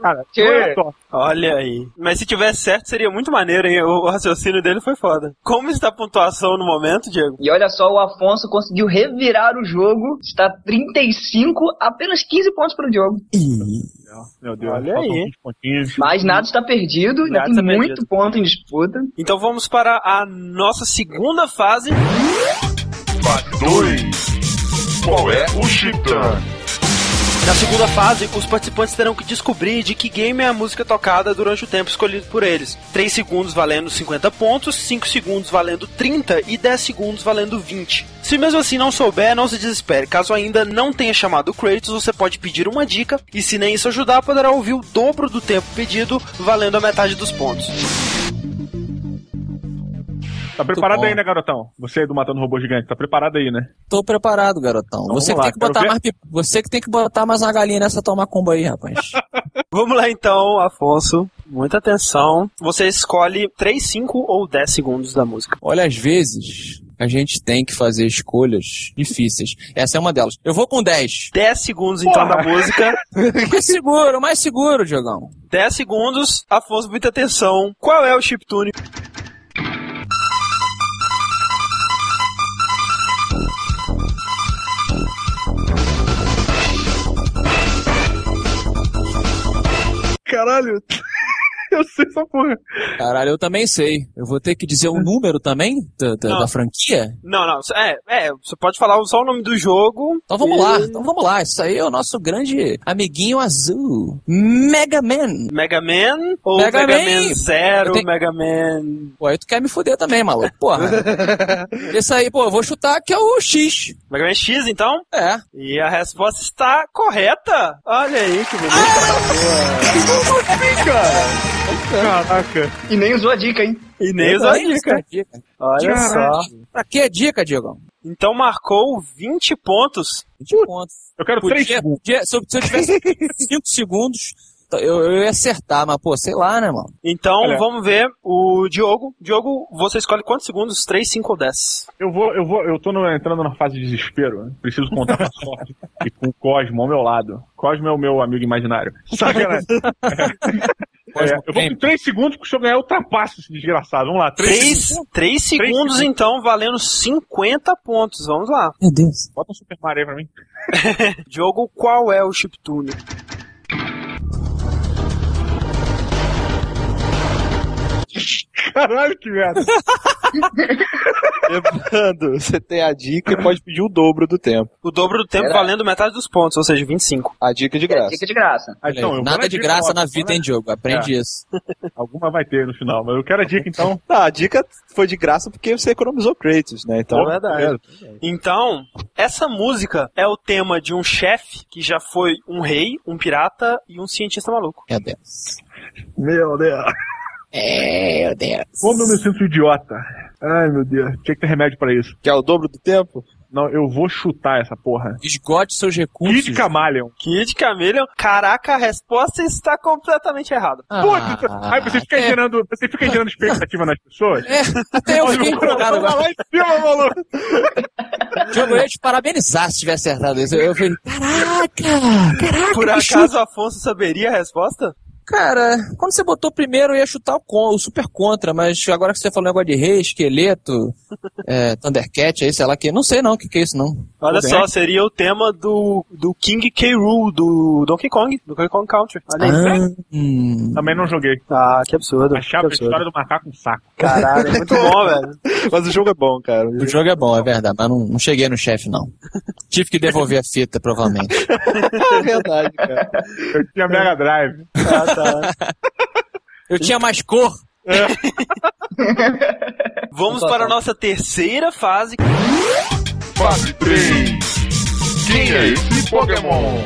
Cara, Tchê. olha só. Olha aí. Mas se tivesse certo, seria muito maneiro, hein? O raciocínio dele foi foda. Como está a pontuação no momento, Diego? E olha só, o Afonso conseguiu revirar o jogo. Está 35, apenas 15 pontos para o Diogo. Meu Deus, Olha aí. 20 pontinhos. Mas nada está perdido, ainda tem muito perdido. ponto em disputa. Então vamos para a nossa segunda fase. Qual é o Chitã? Na segunda fase, os participantes terão que descobrir de que game é a música tocada durante o tempo escolhido por eles. 3 segundos valendo 50 pontos, 5 segundos valendo 30 e 10 segundos valendo 20. Se mesmo assim não souber, não se desespere. Caso ainda não tenha chamado o Kratos, você pode pedir uma dica e se nem isso ajudar, poderá ouvir o dobro do tempo pedido, valendo a metade dos pontos. Tá preparado bom. aí, né, garotão? Você aí do Matando Robô Gigante, tá preparado aí, né? Tô preparado, garotão. Então você, que lá, tem que botar ver. mais, você que tem que botar mais uma galinha nessa toma comba aí, rapaz. Vamos lá então, Afonso. Muita atenção. Você escolhe 3, 5 ou 10 segundos da música. Olha, às vezes a gente tem que fazer escolhas difíceis. Essa é uma delas. Eu vou com 10. 10 segundos então da música. Mais seguro, mais seguro, Diogão. 10 segundos. Afonso, muita atenção. Qual é o chiptune? Caralho, eu sei essa porra. Caralho, eu também sei. Eu vou ter que dizer o número também da, da- da franquia? Não, não. É, é, você pode falar só o nome do jogo. Então vamos e- lá, então vamos lá. Isso aí é o nosso grande amiguinho azul. Mega Man. Mega Man ou Mega Mega, Man? Man, Zero, tenho- Mega Man. Pô, aí tu quer me fuder também, maluco. Porra. Esse aí, pô, eu vou chutar que é o X. Mega Man X, então? É. E a resposta está correta. Olha aí que beleza. Caraca. E nem usou a dica, hein? E nem usou a dica. essa dica. Olha só. Pra que dica, Diogão? Então marcou 20 pontos. 20 pontos. Eu quero três Podia, segundos. podia- se, eu, se eu tivesse 5 segundos, eu, eu ia acertar, mas pô, sei lá, né, mano? Então Olha. vamos ver o Diogo. Diogo, você escolhe quantos segundos? 3, 5 ou 10? Eu vou, eu vou, eu tô no- entrando na fase de desespero. né? Preciso contar com a sorte e com o Cosmo ao meu lado. Cosmo é o meu amigo imaginário. Sacanagem. É, eu vou com 3 segundos que o senhor ganhar ultrapassa esse desgraçado. Vamos lá, 3 3, segundos. 3 segundos, segundos. então, valendo 50 pontos. Vamos lá. Meu Deus. Bota um Super Mario aí pra mim. Diogo, qual é o chiptune? Caralho, que merda. Lembrando, você tem a dica e pode pedir o dobro do tempo. O dobro do tempo Será? valendo metade dos pontos, ou seja, 25. A dica de É, graça. dica de graça. Ah, então, eu Nada na de graça na vida, hein, Diogo? Aprende isso. Alguma vai ter no final, mas eu quero a dica então. Ah, a dica foi de graça porque você economizou Kratos, né? Então, É verdade. Então, essa música é o tema de um chefe que já foi um rei, um pirata e um cientista maluco. Meu Deus. Meu Deus. É, meu Deus. Como eu me sinto idiota. Ai, meu Deus. Tinha que ter remédio pra isso. Que é o dobro do tempo? Não, eu vou chutar essa porra. Esgote seus recursos. Kid Camaleon. Kid Chameleon. Caraca, a resposta está completamente errada. Ah, Putz, aí você fica é. gerando, você fica gerando expectativa nas pessoas. É, até eu fiquei empolgado agora. lá em cima, maluco. Diogo, eu ia te parabenizar se tivesse acertado isso. Eu falei, caraca, caraca. Por acaso Afonso saberia a resposta? Cara, quando você botou primeiro, eu ia chutar o, con- o super contra, mas agora que você falou negócio de rei, esqueleto, é, Thundercat, aí, sei lá que. Não sei não o que, que é isso, não. Olha Tudo só, seria o tema do, do King K. Rool, do Donkey Kong, do Donkey Kong Country. Olha aí. Ah, hum. Também não joguei. Ah, que absurdo. A que chapa, a história do macaco um saco. Caralho, é muito bom, velho. Mas o jogo é bom, cara. O jogo é bom, é verdade, mas não, não cheguei no chefe, não. Tive que devolver a fita, provavelmente. É verdade, cara. Eu tinha Mega Drive. Ah, tá. Eu tinha mais cor. Vamos para a nossa terceira fase. Fase 3. Quem é esse Pokémon?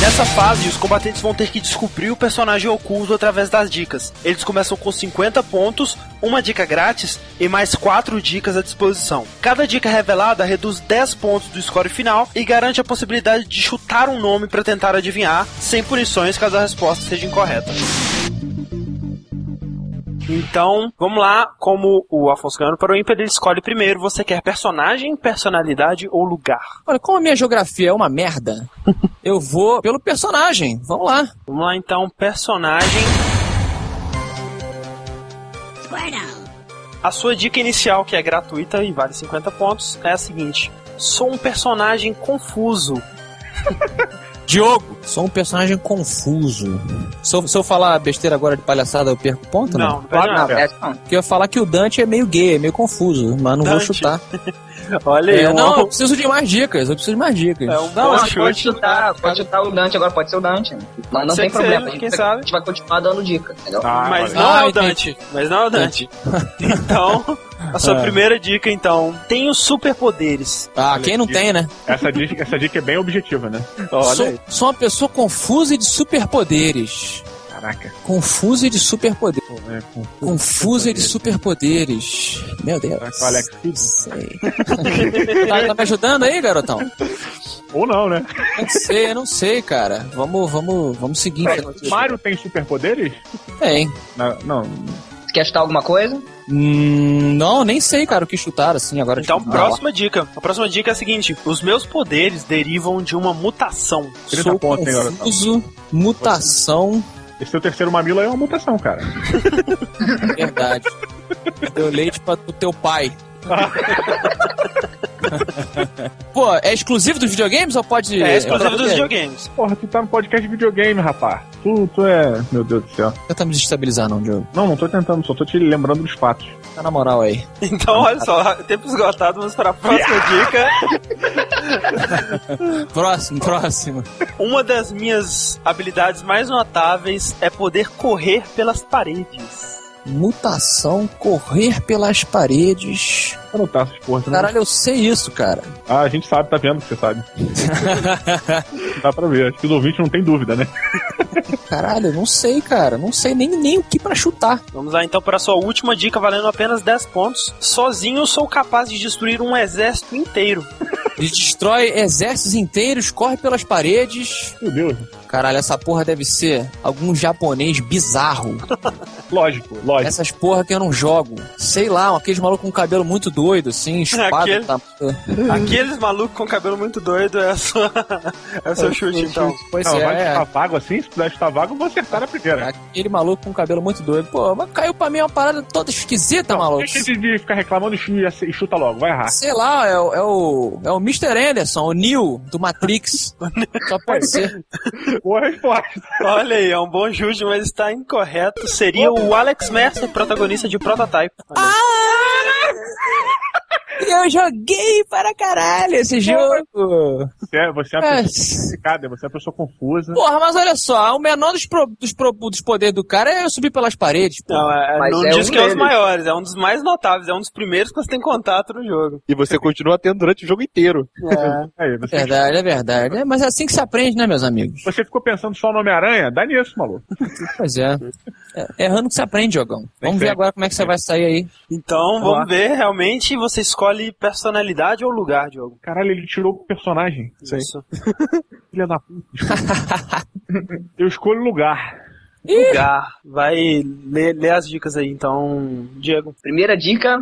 Nessa fase, os combatentes vão ter que descobrir o personagem oculto através das dicas. Eles começam com 50 pontos, uma dica grátis e mais 4 dicas à disposição. Cada dica revelada reduz 10 pontos do score final e garante a possibilidade de chutar um nome para tentar adivinhar, sem punições caso a resposta seja incorreta. Então, vamos lá, como o Afonso ganhou para o ímpar, ele escolhe primeiro, você quer personagem, personalidade ou lugar? Olha, como a minha geografia é uma merda, eu vou pelo personagem. Vamos lá. Vamos lá então, personagem. A sua dica inicial, que é gratuita e vale 50 pontos, é a seguinte: Sou um personagem confuso. Diogo. Sou um personagem confuso. Se eu, se eu falar besteira agora de palhaçada, eu perco ponto? Não, Não. não nada. é, não. Porque eu ia falar que o Dante é meio gay, é meio confuso, mas não vou Dante. chutar. Olha aí, É, não, eu preciso de mais dicas, eu preciso de mais dicas. é um Não, mas pode chutar, pode chutar o Dante, agora pode ser o Dante. Mas não tem problema. seja, a, gente quem vai, sabe. a gente vai continuar dando dica, entendeu? Ah, Mas olha. não Ah, é o. Dante. Mas não é o Dante. Então, a sua É. primeira dica, então. Tenho superpoderes. Ah, quem não tem, né? Essa dica, essa dica é bem objetiva, né? Olha Sou, aí. sou uma pessoa confusa e de superpoderes. Caraca. Confusa e de superpoderes. É, Confusa e de superpoderes. Meu Deus. É o Alex Kidd? Sei. tá, tá me ajudando aí, garotão? Ou não, né? Não sei, eu não sei, cara. Vamos, vamos, vamos seguir. Mario tem superpoderes? Tem. Não, não. Quer chutar alguma coisa? Hum, não, nem sei, cara, o que chutar assim agora. Então, tipo, próxima dica. A próxima dica é a seguinte: os meus poderes derivam de uma mutação. 30 Sou pontos, confuso, mutação, Esse teu terceiro mamilo aí é uma mutação, cara. verdade. Deu leite pra, pro teu pai. Pô, é exclusivo dos videogames ou pode. É exclusivo pra dos videogames. Porra, tu tá no podcast de videogame, rapaz. Tu, tu é. Meu Deus do céu. Tenta me desestabilizar, não, Diogo. Não, não tô tentando, só tô te lembrando dos fatos. Tá na moral aí. Então, olha só, tempo esgotado, vamos para a próxima dica. Próximo, próximo. Uma das minhas habilidades mais notáveis é poder correr pelas paredes. Mutação, correr pelas paredes. Não tá essas porra. tu não- Caralho, eu sei isso, cara. Ah, a gente sabe, tá vendo que você sabe. Dá pra ver. Acho que os ouvintes não tem dúvida, né? Caralho, eu não sei, cara. Não sei nem, nem o que pra chutar. Vamos lá então para a sua última dica, valendo apenas 10 pontos. Sozinho sou capaz de destruir um exército inteiro. Ele destrói exércitos inteiros, corre pelas paredes. Meu Deus. Caralho, essa porra deve ser algum japonês bizarro. Lógico, lógico. Essas porra que eu não jogo. Sei lá, aqueles malucos com cabelo muito doido, assim, espada. Aquele- Tá... Aqueles malucos com cabelo muito doido é, a sua... é o seu chute então. Pois Não, vai é, chutar vago assim? Se puder chutar vago, eu vou acertar na primeira. aquele maluco com cabelo muito doido. Pô, mas caiu pra mim uma parada toda esquisita, maluco. Deixa de, ficar reclamando e chu- chuta logo, vai errar. Sei lá, é, o- é o. É o Mr. Anderson, o Neo do Matrix. Só pode ser. Boa resposta. Olha aí, é um bom chute, mas está incorreto. Seria o Alex Mercer, protagonista de Prototype. Olha aí. Eu joguei para caralho esse jogo. Você é, você é uma É. pessoa complicada, você é uma pessoa confusa. Porra, mas olha só, o menor dos, pro- dos, pro- dos poderes do cara é eu subir pelas paredes. pô. Não, é, Mas não é diz um que é os deles. maiores, é um dos mais notáveis, é um dos primeiros que você tem contato no jogo. E você continua tendo durante o jogo inteiro. Aí, você, Verdade, é verdade. É, mas é assim que se aprende, né, meus amigos? você ficou pensando só no Homem-Aranha? Dá nisso, maluco. Pois é. É, errando que você aprende, Jogão. Vamos ver agora como é que você vai sair aí. Então, vamos ver, realmente, você escolhe personalidade ou lugar, Diogo. Caralho, ele tirou o personagem. Isso. Filha da puta. Eu escolho lugar. Lugar. Vai ler, ler as dicas aí, então, Diego. Primeira dica.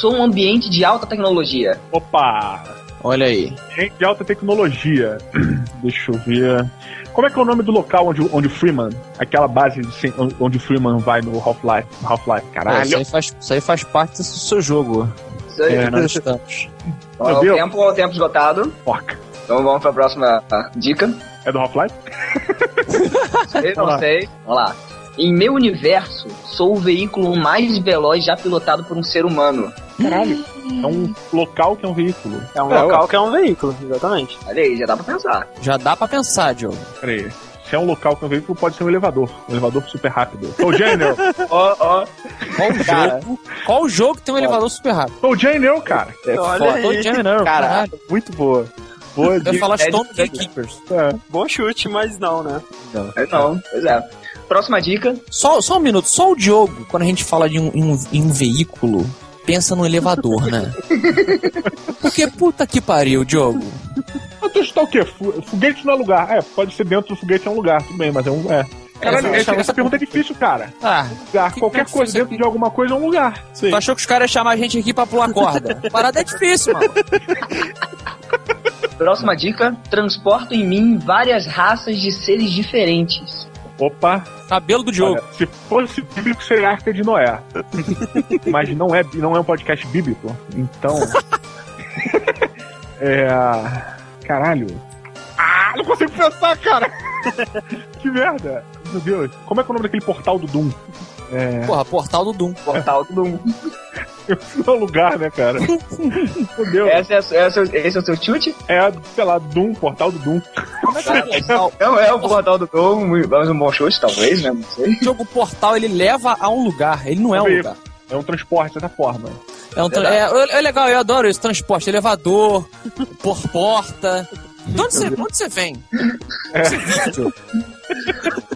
Sou um ambiente de alta tecnologia. Opa! Olha aí. Gente de alta tecnologia. Deixa eu ver. Como é que é o nome do local onde, onde o Freeman, aquela base de onde o Freeman vai no Half-Life? Half-Life, É, caralho. isso, aí faz, isso aí faz parte do seu jogo. Isso aí. É, Nós estamos. Ó, o tempo, o tempo esgotado. Porca. Então vamos pra próxima ah, dica. É do Half-Life? Sei, não lá. sei. Vamos lá. Em meu universo, sou o veículo mais veloz já pilotado por um ser humano. Caralho. É um local que é um veículo. É um É, local que é um veículo, exatamente. Olha aí, já dá pra pensar. Já dá pra pensar, Diogo. Peraí. Se é um local que é um veículo, pode ser um elevador. Um elevador super rápido. Ô, Janiel! Ó, ó. Qual o jogo? Qual jogo que tem um elevador super rápido? Ô, Janiel, cara! É Olha foda. aí. Não, Caralho, caralho. muito boa. Boa Eu ia falar é Stone de- Gatekeepers. Bom chute, mas não, né? É, Não, pois é. Próxima dica. Só, só um minuto, só o Diogo, quando a gente fala de um, em um, em um veículo, pensa no elevador, né? Porque puta que pariu, Diogo. Mas tu está o quê? Foguete não é lugar. É, pode ser dentro do foguete é um lugar, tudo bem, mas é um. É. Caralho, É, essa, essa pergunta é difícil, cara. Ah, Lugar. Que Qualquer que coisa dentro de alguma coisa é um lugar. tu achou que os caras iam chamar a gente aqui pra pular corda? Parada é difícil, mano. Próxima dica. Transporto em mim várias raças de seres diferentes. Opa, Cabelo do Diogo. olha, se fosse bíblico seria Arca de Noé. Mas não é, não é um podcast bíblico. Então. é. Caralho. Ah, não consigo pensar, cara! que merda! Meu Deus. Como é que é o nome daquele portal do Doom? É. Porra, portal do Doom. Portal do mundo. Não é um lugar, né, cara? Meu Deus. Esse é, esse, é, esse é o seu chute? É, sei lá, Doom, portal do Doom. Como é que é o portal? Não é o portal do Dom, mas um bom chute, talvez, né? Não sei. O jogo portal, ele leva a um lugar, ele não é um Veículo. lugar. É um transporte, de certa forma. É, um tra- é, é legal, eu adoro isso, transporte, elevador, por porta. De onde você, de onde você vem? Diogo?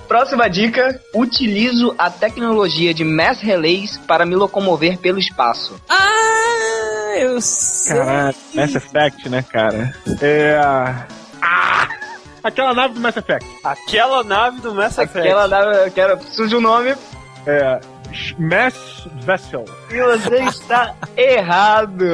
Próxima dica. Utilizo a tecnologia de mass relays para me locomover pelo espaço. Ah, eu sei. Caralho, Mass Effect, né, cara? É. Ah! Aquela nave do Mass Effect. Aquela nave do Mass Effect. Aquela da que era preciso de um nome. É. Mass Vessel. E você está errado.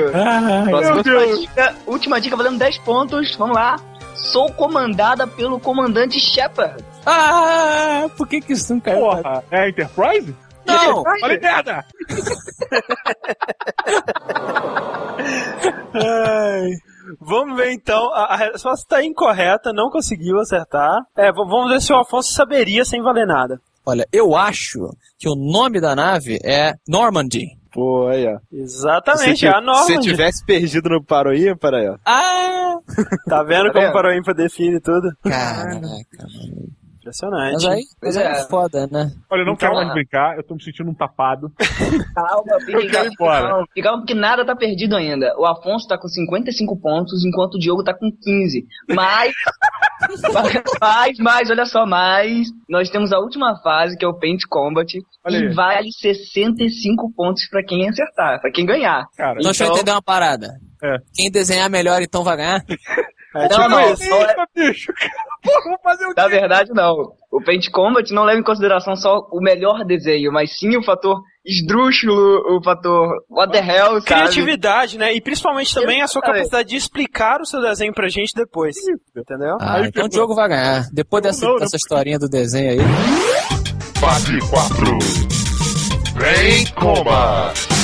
Próxima meu Deus. dica. Última dica valendo 10 pontos. Vamos lá. Sou comandada pelo comandante Shepard. Ah, por que que isso não caiu? Porra, é a Enterprise? Não, Falei merda! Ai. Vamos ver então. A, a resposta está incorreta, não conseguiu acertar. É, vamos ver se o Afonso saberia sem valer nada. Olha, eu acho que o nome da nave é Normandy. Pô, aí, ó. Exatamente, se, é a Se norma. tivesse perdido no Paroinha, para aí, ó. Ah, Tá vendo Tá como vendo? parou ímpar define tudo? caraca, mano. Impressionante. Mas aí, mas é. é foda, né? Olha, eu não Então, quero mais ah. brincar, eu tô me sentindo um tapado. Calma, fica Eu quero ir embora. calma, fica calma, porque nada tá perdido ainda. O Afonso tá com 55 pontos, enquanto o Diogo tá com 15. Mas. mas, mas, olha só, mas. Nós temos a última fase, que é o Paint Combat. Olha e aí. vale 65 pontos pra quem acertar, pra quem ganhar. Cara, Então, deixa eu Então- entender uma parada. É. Quem desenhar melhor, então vai ganhar? É Não, tipo não, isso. não é- bicho, cara. Porra, vou fazer o Na quê? verdade, não. O Paint Combat não leva em consideração só o melhor desenho, mas sim o fator esdrúxulo, o fator what the hell, sabe? Criatividade, né? E principalmente também a sua capacidade de explicar o seu desenho pra gente depois. Entendeu? Ah, Aí então o. Diogo vai ganhar. Depois dessa, não, não. dessa historinha do desenho aí. Fase 4. Vem Combat.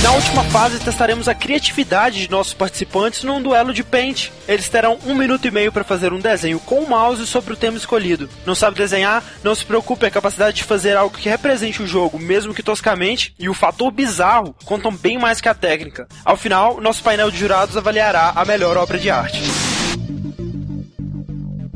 Na última fase, testaremos a criatividade de nossos participantes num duelo de Paint. Eles terão um minuto e meio para fazer um desenho com o mouse sobre o tema escolhido. Não sabe desenhar? Não se preocupe, a capacidade de fazer algo que represente o jogo, mesmo que toscamente, e o fator bizarro contam bem mais que a técnica. Ao final, nosso painel de jurados avaliará a melhor obra de arte.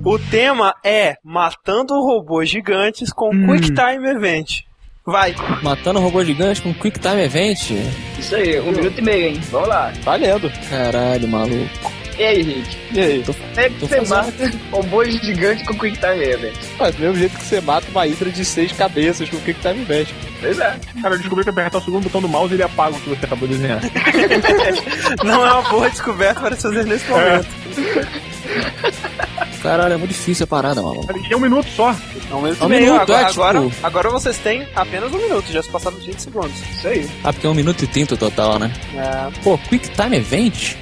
O tema é Matando Robôs Gigantes com Quick Time Event. Vai! Matando robô gigante com Quick Time Event. Isso aí, um minuto e meio, hein? Vamos lá. Valendo. Caralho, maluco. E aí, Rick? E aí? É que você mata o boi gigante com Quick Time Event. Mas do mesmo jeito que você mata uma hidra de seis cabeças com o Quick Time Event. Pois é. Cara, eu descobri que apertar o segundo botão do mouse ele apaga o que você acabou de desenhar. Não é uma boa descoberta para fazer nesse momento. Caralho, é muito difícil a parada, maluco. É um minuto só. É um minuto É um meio. minuto, agora, é, tipo- agora, agora vocês têm apenas um minuto, já se passaram 20 segundos. Isso aí. Ah, porque é um minuto e trinta o total, né? É, Pô, Quick Time Event?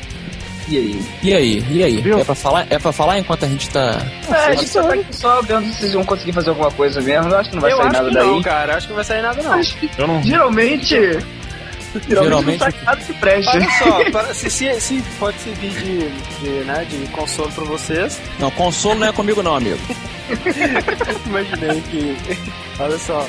E aí? E aí? E aí? Viu? É pra, falar, é pra falar enquanto a gente tá. É, a gente só tá aqui só vendo se vocês vão conseguir fazer alguma coisa mesmo. Eu acho que não vai eu sair acho nada que daí. não, cara. Acho que não vai sair nada, não. Acho que Eu não. geralmente. Geralmente- nada que preste. Olha só, para- se, se, se pode servir de, de, né, de consolo pra vocês, Não, consolo não é comigo, não, amigo. imaginei que. Olha só.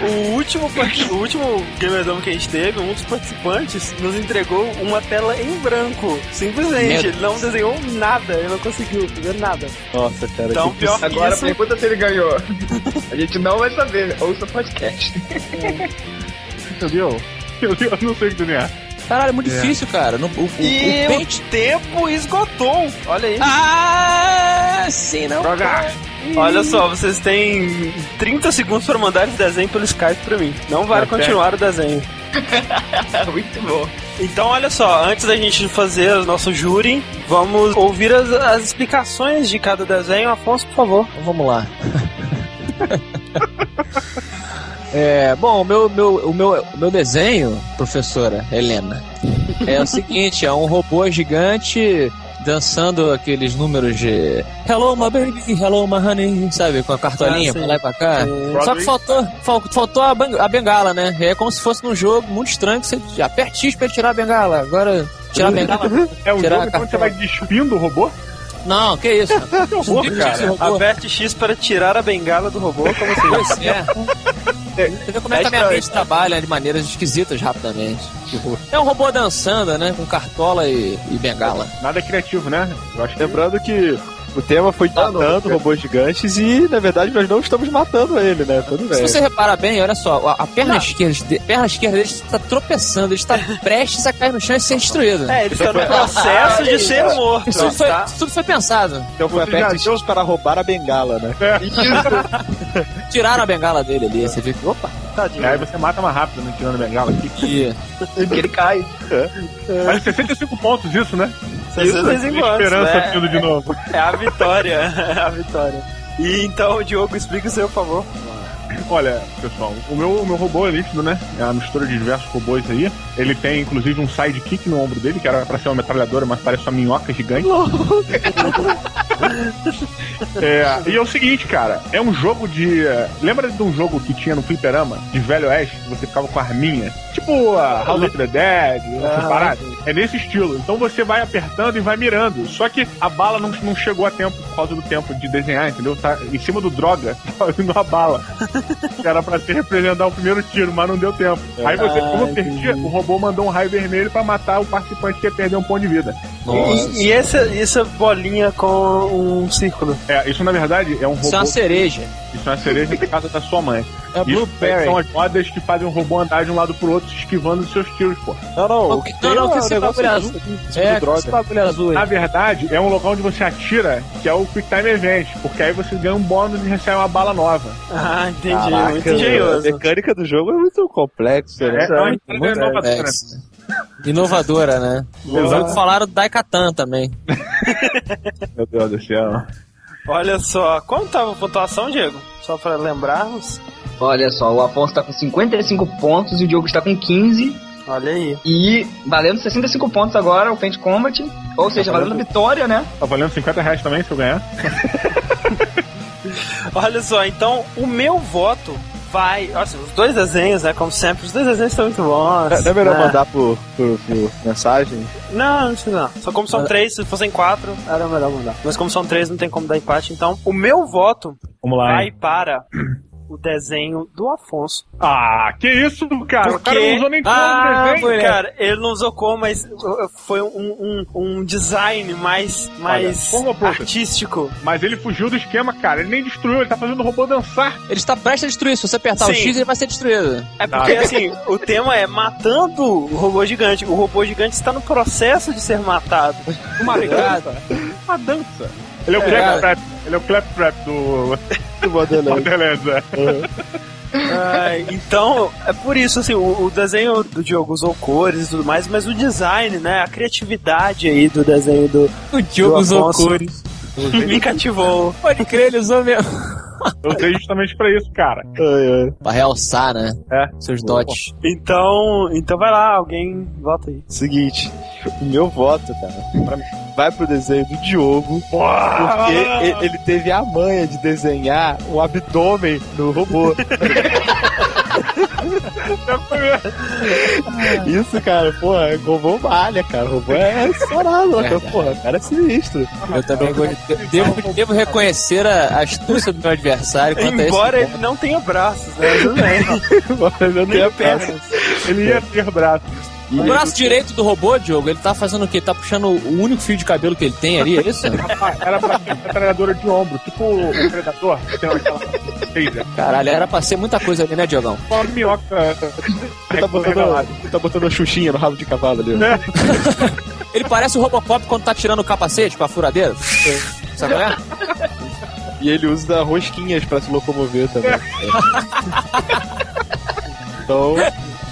O último, o último Gamer Dome que a gente teve, um dos participantes nos entregou uma tela em branco. Simplesmente, Meu ele não desenhou nada, ele não conseguiu fazer nada. Nossa, cara. Então, pior que Agora isso, pergunta se ele ganhou. A gente não vai saber. Ouça o podcast. Entendeu? Eu, eu não sei o que desenhar. Caralho, é muito difícil, cara. No, o, o, E o Paint. o tempo esgotou. Olha aí. Ah, sim, não. Droga! Olha só, vocês têm 30 segundos para mandar esse desenho pelo Skype pra mim. Não vale Tá continuar o desenho. Muito bom. Então, olha só, antes da gente fazer o nosso júri, vamos ouvir as, as explicações de cada desenho. Afonso, por favor. Então vamos lá. É, bom, o meu, meu, o, meu, o meu desenho, professora Helena, é o seguinte: é um robô gigante dançando aqueles números de Hello, my baby, hello, my honey, sabe? Com a cartolinha Ah, pra lá e pra cá. Sim. Só que faltou, fal- faltou a, a bengala, né? É como se fosse num jogo muito estranho que você aperta X pra tirar a bengala. Agora, tirar a bengala. É um Tirar jogo a então você vai despindo o robô? Não, que isso? horror, Esse robô- Aperte X para tirar a bengala do robô, como assim? Pois é. Você vê como é que a minha mente trabalha de maneiras esquisitas rapidamente. É um robô dançando, né? Com cartola e, e bengala. Nada criativo, né? Eu acho que Lembrando que o tema foi matando robôs gigantes e, na verdade, nós não estamos matando ele, né? Tudo Se bem. você reparar bem, olha só, a, a perna, esquerda, de- perna esquerda dele está tropeçando, ele está prestes a cair no chão e ser destruído. É, ele está no processo de ser morto. Isso tudo, foi, tá? tudo foi pensado. Então foi aperto para roubar a bengala, né? Tiraram a bengala dele ali, você viu que, opa, Tadinho. Aí você mata mais rápido, né? Tirando a bengala aqui. que Porque ele cai. Mas 65 pontos isso, né? Isso, Tem desenvolve, esperança né? vindo de novo. É a vitória. É a vitória. E então, Diogo, explica o seu, por favor. Olha, pessoal, o meu, o meu robô é líquido, né? É uma mistura de diversos robôs aí. Ele tem, inclusive, um sidekick no ombro dele, que era pra ser uma metralhadora, mas parece uma minhoca gigante. é, e é o seguinte, cara, é um jogo de. é, Lembra de um jogo que tinha no Fliperama, de Velho Oeste, que você ficava com a arminha? Tipo a House of the Dead, essas Ah, paradas. É nesse estilo. Então você vai apertando e vai mirando. Só que a bala não, não chegou a tempo por causa do tempo de desenhar, entendeu? Tá em cima do droga, tá vindo a bala. Que era pra se representar o primeiro tiro, mas não deu tempo. Aí você, como eu perdi, o robô mandou um raio vermelho pra matar o participante que ia perder um ponto de vida. Nossa. E, e essa, essa bolinha com um círculo? É, isso na verdade é um robô. Isso é uma cereja. Isso é uma cereja da casa da sua mãe. É Isso blueberry. são as rodas que fazem o robô andar de um lado pro outro, esquivando os seus tiros, pô. Não, não. O que não, não, é que esse bagulho azul, tipo É, de droga. esse bagulho azul aí. Na verdade, é um local onde você atira, que é o Quick Time Event, porque aí você ganha um bônus e recebe uma bala nova. Ah, entendi. Caraca, muito A engenhoso. mecânica do jogo é muito complexa, né? É, uma entrega Muito inovadora. complexa. Inovadora, né? Vamos falar do Daikatan também. Meu Deus do céu. Olha só, quanto tava a pontuação, Diego? Só pra lembrarmos. Olha só, o Afonso tá com 55 pontos e o Diogo está com 15. Olha aí. E valendo 65 pontos agora o Paint Combat. Ou seja, valendo vitória, né? Tá valendo 50 reais também se eu ganhar? Olha só, então o meu voto vai. Nossa, os dois desenhos, né? Como sempre, os dois desenhos estão muito bons. Não é melhor né? mandar por, por, por mensagem? Não, não precisa não. Só como são três, se fossem quatro, era melhor mandar. Mas como são três, não tem como dar empate. Então, o meu voto Vamos lá. vai hein? para o desenho do Afonso. Ah, que isso, cara? O cara Porque- não usou nem como ah, desenho. cara, ele não usou como, mas uh, foi um, um, um design mais, mais Olha, artístico. Mas ele fugiu do esquema, cara. Ele nem destruiu, ele tá fazendo o robô dançar. Ele está prestes a destruir. Se você apertar o Sim. X, ele vai ser destruído. É porque, assim, o tema é matando o robô gigante. O robô gigante está no processo de ser matado. Uma dança. Uma dança. Ele é o Obrigado. clap trap. Ele é o clap trap do. Do Borderlands. É. Ah, então, é por isso, assim, o, o desenho do Diogo usou cores e tudo mais, mas o design, né, a criatividade aí do desenho do O Diogo Do usou cores. Me cativou. Pode crer, ele usou mesmo. Eu usei justamente pra isso, cara. Pra realçar, né? É. Seus dotes. Então, então vai lá, alguém vota aí. Seguinte, o meu voto, cara, pra mim, vai pro desenho do Diogo, porque ele teve a manha de desenhar o abdômen no robô. Isso, cara, porra, robô malha, cara. Robô é estourado, cara. Porra, o cara é sinistro. Eu também devo, devo reconhecer a astúcia do meu adversário quanto Embora esse ele não tenha braços, né? Tudo bem. Mas eu tenho Nem a pernas. Ele ia ter braço. O braço direito do robô, Diogo, ele tá fazendo o quê? Ele tá puxando o único fio de cabelo que ele tem ali, é isso? Era pra ser metralhadora de ombro, tipo o Predador, que tem aquela taser. Caralho, era pra ser muita coisa ali, né, Diogão? Uma minhoca Ele tá botando, ele tá botando a xuxinha no rabo de cavalo ali. ó. Ele parece o Robocop quando tá tirando o capacete com a furadeira. Sabe qual é? E ele usa rosquinhas pra se locomover também. então,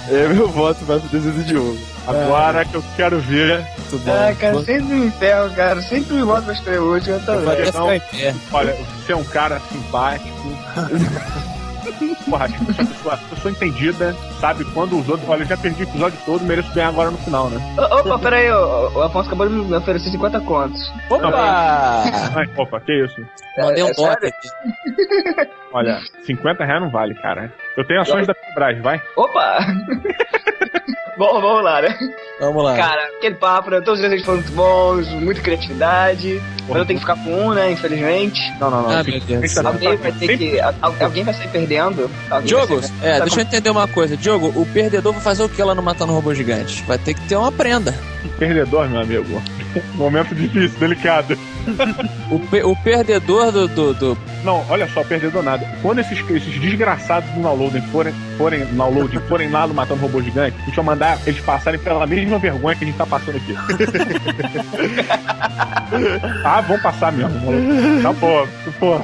é, meu voto vai pro desenho do Diogo. Agora que eu quero ver. Muito bom. Ah, cara, sempre me ferro, cara. Sempre me volto pra escolher o último, eu tô Eu pé. Olha, você é um cara simpático. Porra, pessoa, a pessoa entendida, sabe quando os outros. Olha, eu já perdi o episódio todo, mereço ganhar agora no final, né? Opa, peraí, o, o Afonso acabou de me oferecer 50 contos. Opa! Ai, opa, que isso? Mandei um É, é. Olha, 50 reais não vale, cara. Eu tenho ações da Petrobras, vai? Opa! Bom, vamos lá, né? Vamos lá. Cara, aquele papo, né? Todos os desenhos foram muito bons, muita criatividade. Mas eu tenho que ficar com um, né? Infelizmente. Não, não, não. Ah, meu Deus. Alguém vai ter que. al- Alguém vai sair perdendo. Alguém Diogo, sair- é, Tá deixa eu entender uma coisa. Diogo, o perdedor vai fazer o que lá no Matando Robô Gigante? Vai ter que ter uma prenda. Perdedor, meu amigo. Momento difícil, delicado. O, pe- o perdedor do, do, do- Não, olha só, perdedor nada. Quando esses, esses desgraçados do downloading forem, forem, downloading forem lá no Matando Robô Gigante, a gente vai mandar eles passarem pela mesma vergonha que a gente tá passando aqui. ah, vão passar mesmo. Tá bom, pô.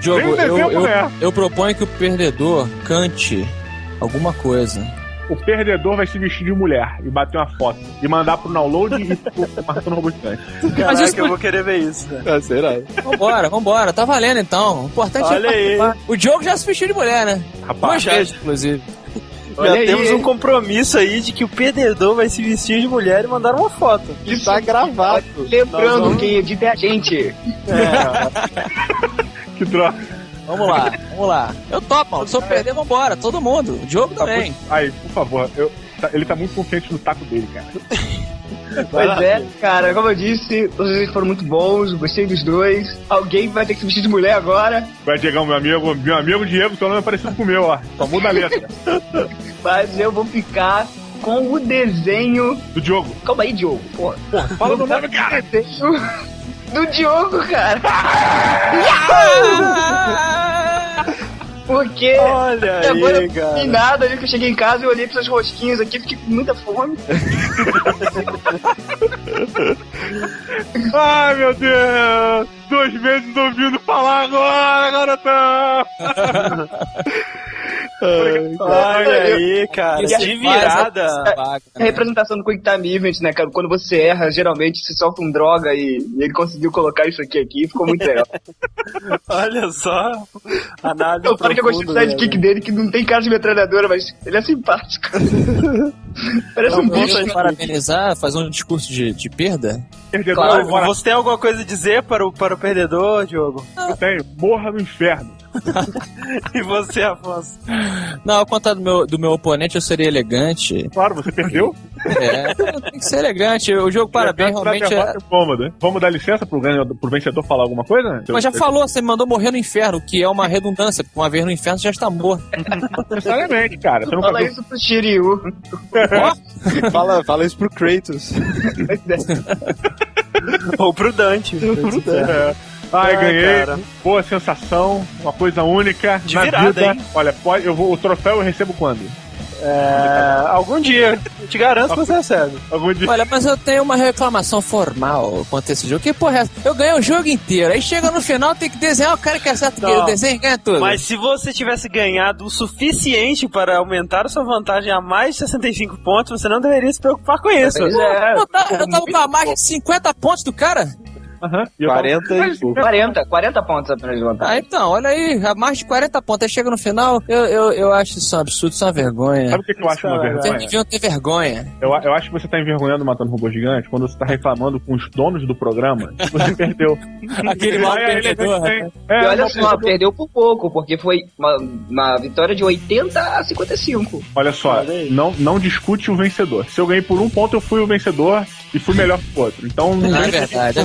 Diogo, eu, eu, né? eu proponho que o perdedor cante alguma coisa. O perdedor vai se vestir de mulher e bater uma foto. E mandar pro download e pro Matando Robô Gigante. Caraca, isso eu vou querer ver isso, né? Ah, será? Vambora, vambora, tá valendo então. O importante Olha é aí. O Diogo já se vestiu de mulher, né? Rapaz, vezes, inclusive. Já Olha temos um compromisso aí de que o perdedor vai se vestir de mulher e mandar uma foto. Isso tá gravado. Lembrando vamos- quem edita é a gente. que droga. Vamos lá, vamos lá. Eu topo, mano. Se eu perder, vambora. Todo mundo. O Diogo Tá também. Aí, por favor, eu- tá- ele tá muito confiante no taco dele, cara. Pois é, cara, como eu disse, os desenhos foram muito bons, gostei dos dois. Alguém vai ter que se vestir de mulher agora, Vai Diegão, meu amigo, meu amigo Diego, seu nome é parecido com o meu, ó. Só muda a letra. mas eu vou ficar com o desenho. Do Diogo. Calma aí, Diogo. Pô, Fala o nome, cara. desenho do Diogo, cara. Porque Olha eu aí, não vi cara. nada ali que eu cheguei em casa e eu olhei para essas rosquinhas aqui, fiquei com muita fome. Ai, meu Deus! Dois meses ouvindo falar agora, garotão! Olha aí, cara. De virada. A representação do Quick Time Event, né, cara? Quando você erra, geralmente se solta um droga e, e ele conseguiu colocar isso aqui aqui, ficou muito legal. Olha só. Análise Eu falo que eu gostei do profunda, sidekick né? dele, que não tem cara de metralhadora, mas ele é simpático. Parece um bicho. parabenizar, fazer um discurso de, de perda? Perdedor, Claro, agora você tem alguma coisa a dizer para o, para o perdedor, Diogo? eu tenho. Morra no inferno. e você, Afonso? Não, ao contrário do meu, do meu oponente, eu seria elegante. Claro, você perdeu. É, tem que ser elegante. O jogo, parabéns, realmente. É... Cômodo. Vamos dar licença pro, ganhador, pro vencedor falar alguma coisa? Mas já falou, você me mandou morrer no inferno, que é uma redundância, porque uma vez no inferno já está morto. Necessariamente, cara. Você não Fala faz- isso pro Shiryu. fala, fala isso pro Kratos. Ou pro Dante. É. Ai, Ai, ganhei. cara. Boa sensação, uma coisa única De na virada, vida. hein? Olha, pode, eu vou, o troféu eu recebo quando? É, algum dia. Eu te garanto que você recebe. Algum dia. Olha, mas eu tenho uma reclamação formal quanto a esse jogo. Que porra é essa? Eu ganhei o jogo inteiro. Aí chega no final, tem que desenhar o cara que acerta o desenho e ganha tudo. Mas se você tivesse ganhado o suficiente para aumentar a sua vantagem a mais de 65 pontos, você não deveria se preocupar com isso. Pois é. eu, tava, eu tava com a margem de 50 pontos do cara. Tava- 40 e pouco. 40, 40 pontos apenas de Ah, vantagem. então, olha aí, a mais de 40 pontos. Aí chega no final, eu, eu, eu acho isso um absurdo, isso é uma vergonha. Sabe o que, que eu acho uma Isso é Vocês vergonha? deviam ter vergonha. Eu, eu acho que você tá envergonhando Matando Robô Gigante quando você tá reclamando com os donos do programa que você perdeu. Aquele mal Ah, perdedor. É, E olha só, perdeu por pouco, porque foi uma, uma vitória de 80 a 55. Olha só, não, não discute o vencedor. Se eu ganhei por um ponto, eu fui o vencedor e fui melhor que o outro. Então não É vem- verdade, é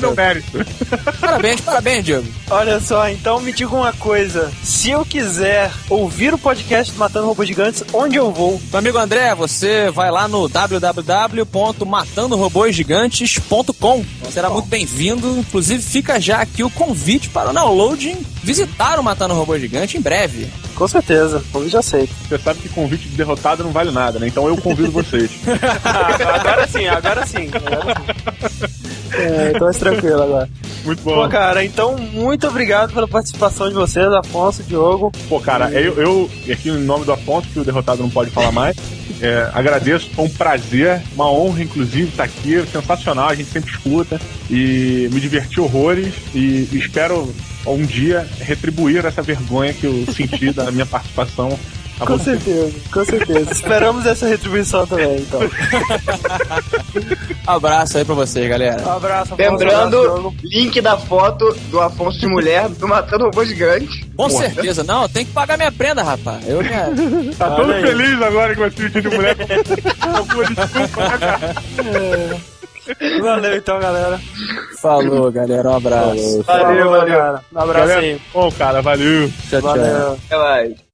não meu mérito. Parabéns, parabéns, Diego. Olha só, então me diga uma coisa. Se eu quiser ouvir o podcast do Matando Robôs Gigantes, onde eu vou? Meu amigo André, você vai lá no www.matandorobôsgigantes.com. Será muito bem-vindo. Inclusive, fica já aqui o convite para o downloading visitar o Matando Robô Gigante em breve. Com certeza, eu já sei. Você sabe que convite de derrotado não vale nada, né? Então eu convido vocês. agora sim, agora sim. Agora sim. É, tô mais tranquilo agora. Muito Pô, bom. cara, então muito obrigado pela participação de vocês, Afonso, Diogo. Pô, cara, eu, eu aqui em nome do Afonso, que o derrotado não pode falar mais, é, agradeço, foi um prazer, uma honra, inclusive, estar aqui, sensacional, a gente sempre escuta e me diverti horrores e espero um dia retribuir essa vergonha que eu senti da minha participação. A Com certeza, com certeza. Esperamos essa retribuição também, então. Abraço aí pra vocês, galera. Um abraço, Afonso, abraço, Lembrando, link da foto do Afonso de mulher do Matando Robô Gigante. Com certeza, não, tem que pagar minha prenda, rapaz. Eu já. Tá todo Olha aí. feliz agora que vai se vestir de mulher com alguma desculpa, né, cara? Valeu então, galera. Falou, galera. Um abraço. Valeu, Falou, valeu. cara. Um abraço Galera, aí. Bom, cara, valeu. Tchau, tchau. Valeu. Até mais.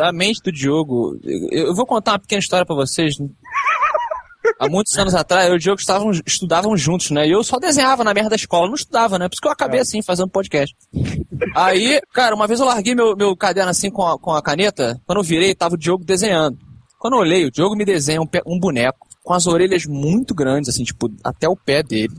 A mente do Diogo. Eu eu vou contar uma pequena história pra vocês. há muitos anos atrás, eu e o Diogo estavam, estudavam juntos, né? E eu só desenhava na merda da escola, não estudava, né? Por isso que eu acabei assim, fazendo podcast. Aí, cara, uma vez eu larguei meu, meu caderno assim com a, com a caneta, quando eu virei, tava o Diogo desenhando. Quando eu olhei, o Diogo me desenha um, um boneco com as orelhas muito grandes, assim, tipo, até o pé dele.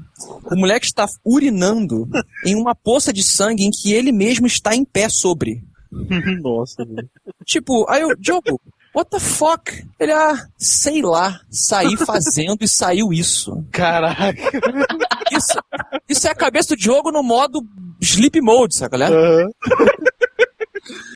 O moleque está urinando em uma poça de sangue em que ele mesmo está em pé sobre. Nossa, velho. Tipo, aí eu, Diogo, what the fuck? Ele, ah, sei lá, saí fazendo e saiu isso. Caraca. Isso, isso é a cabeça do Diogo no modo sleep mode, saca, né?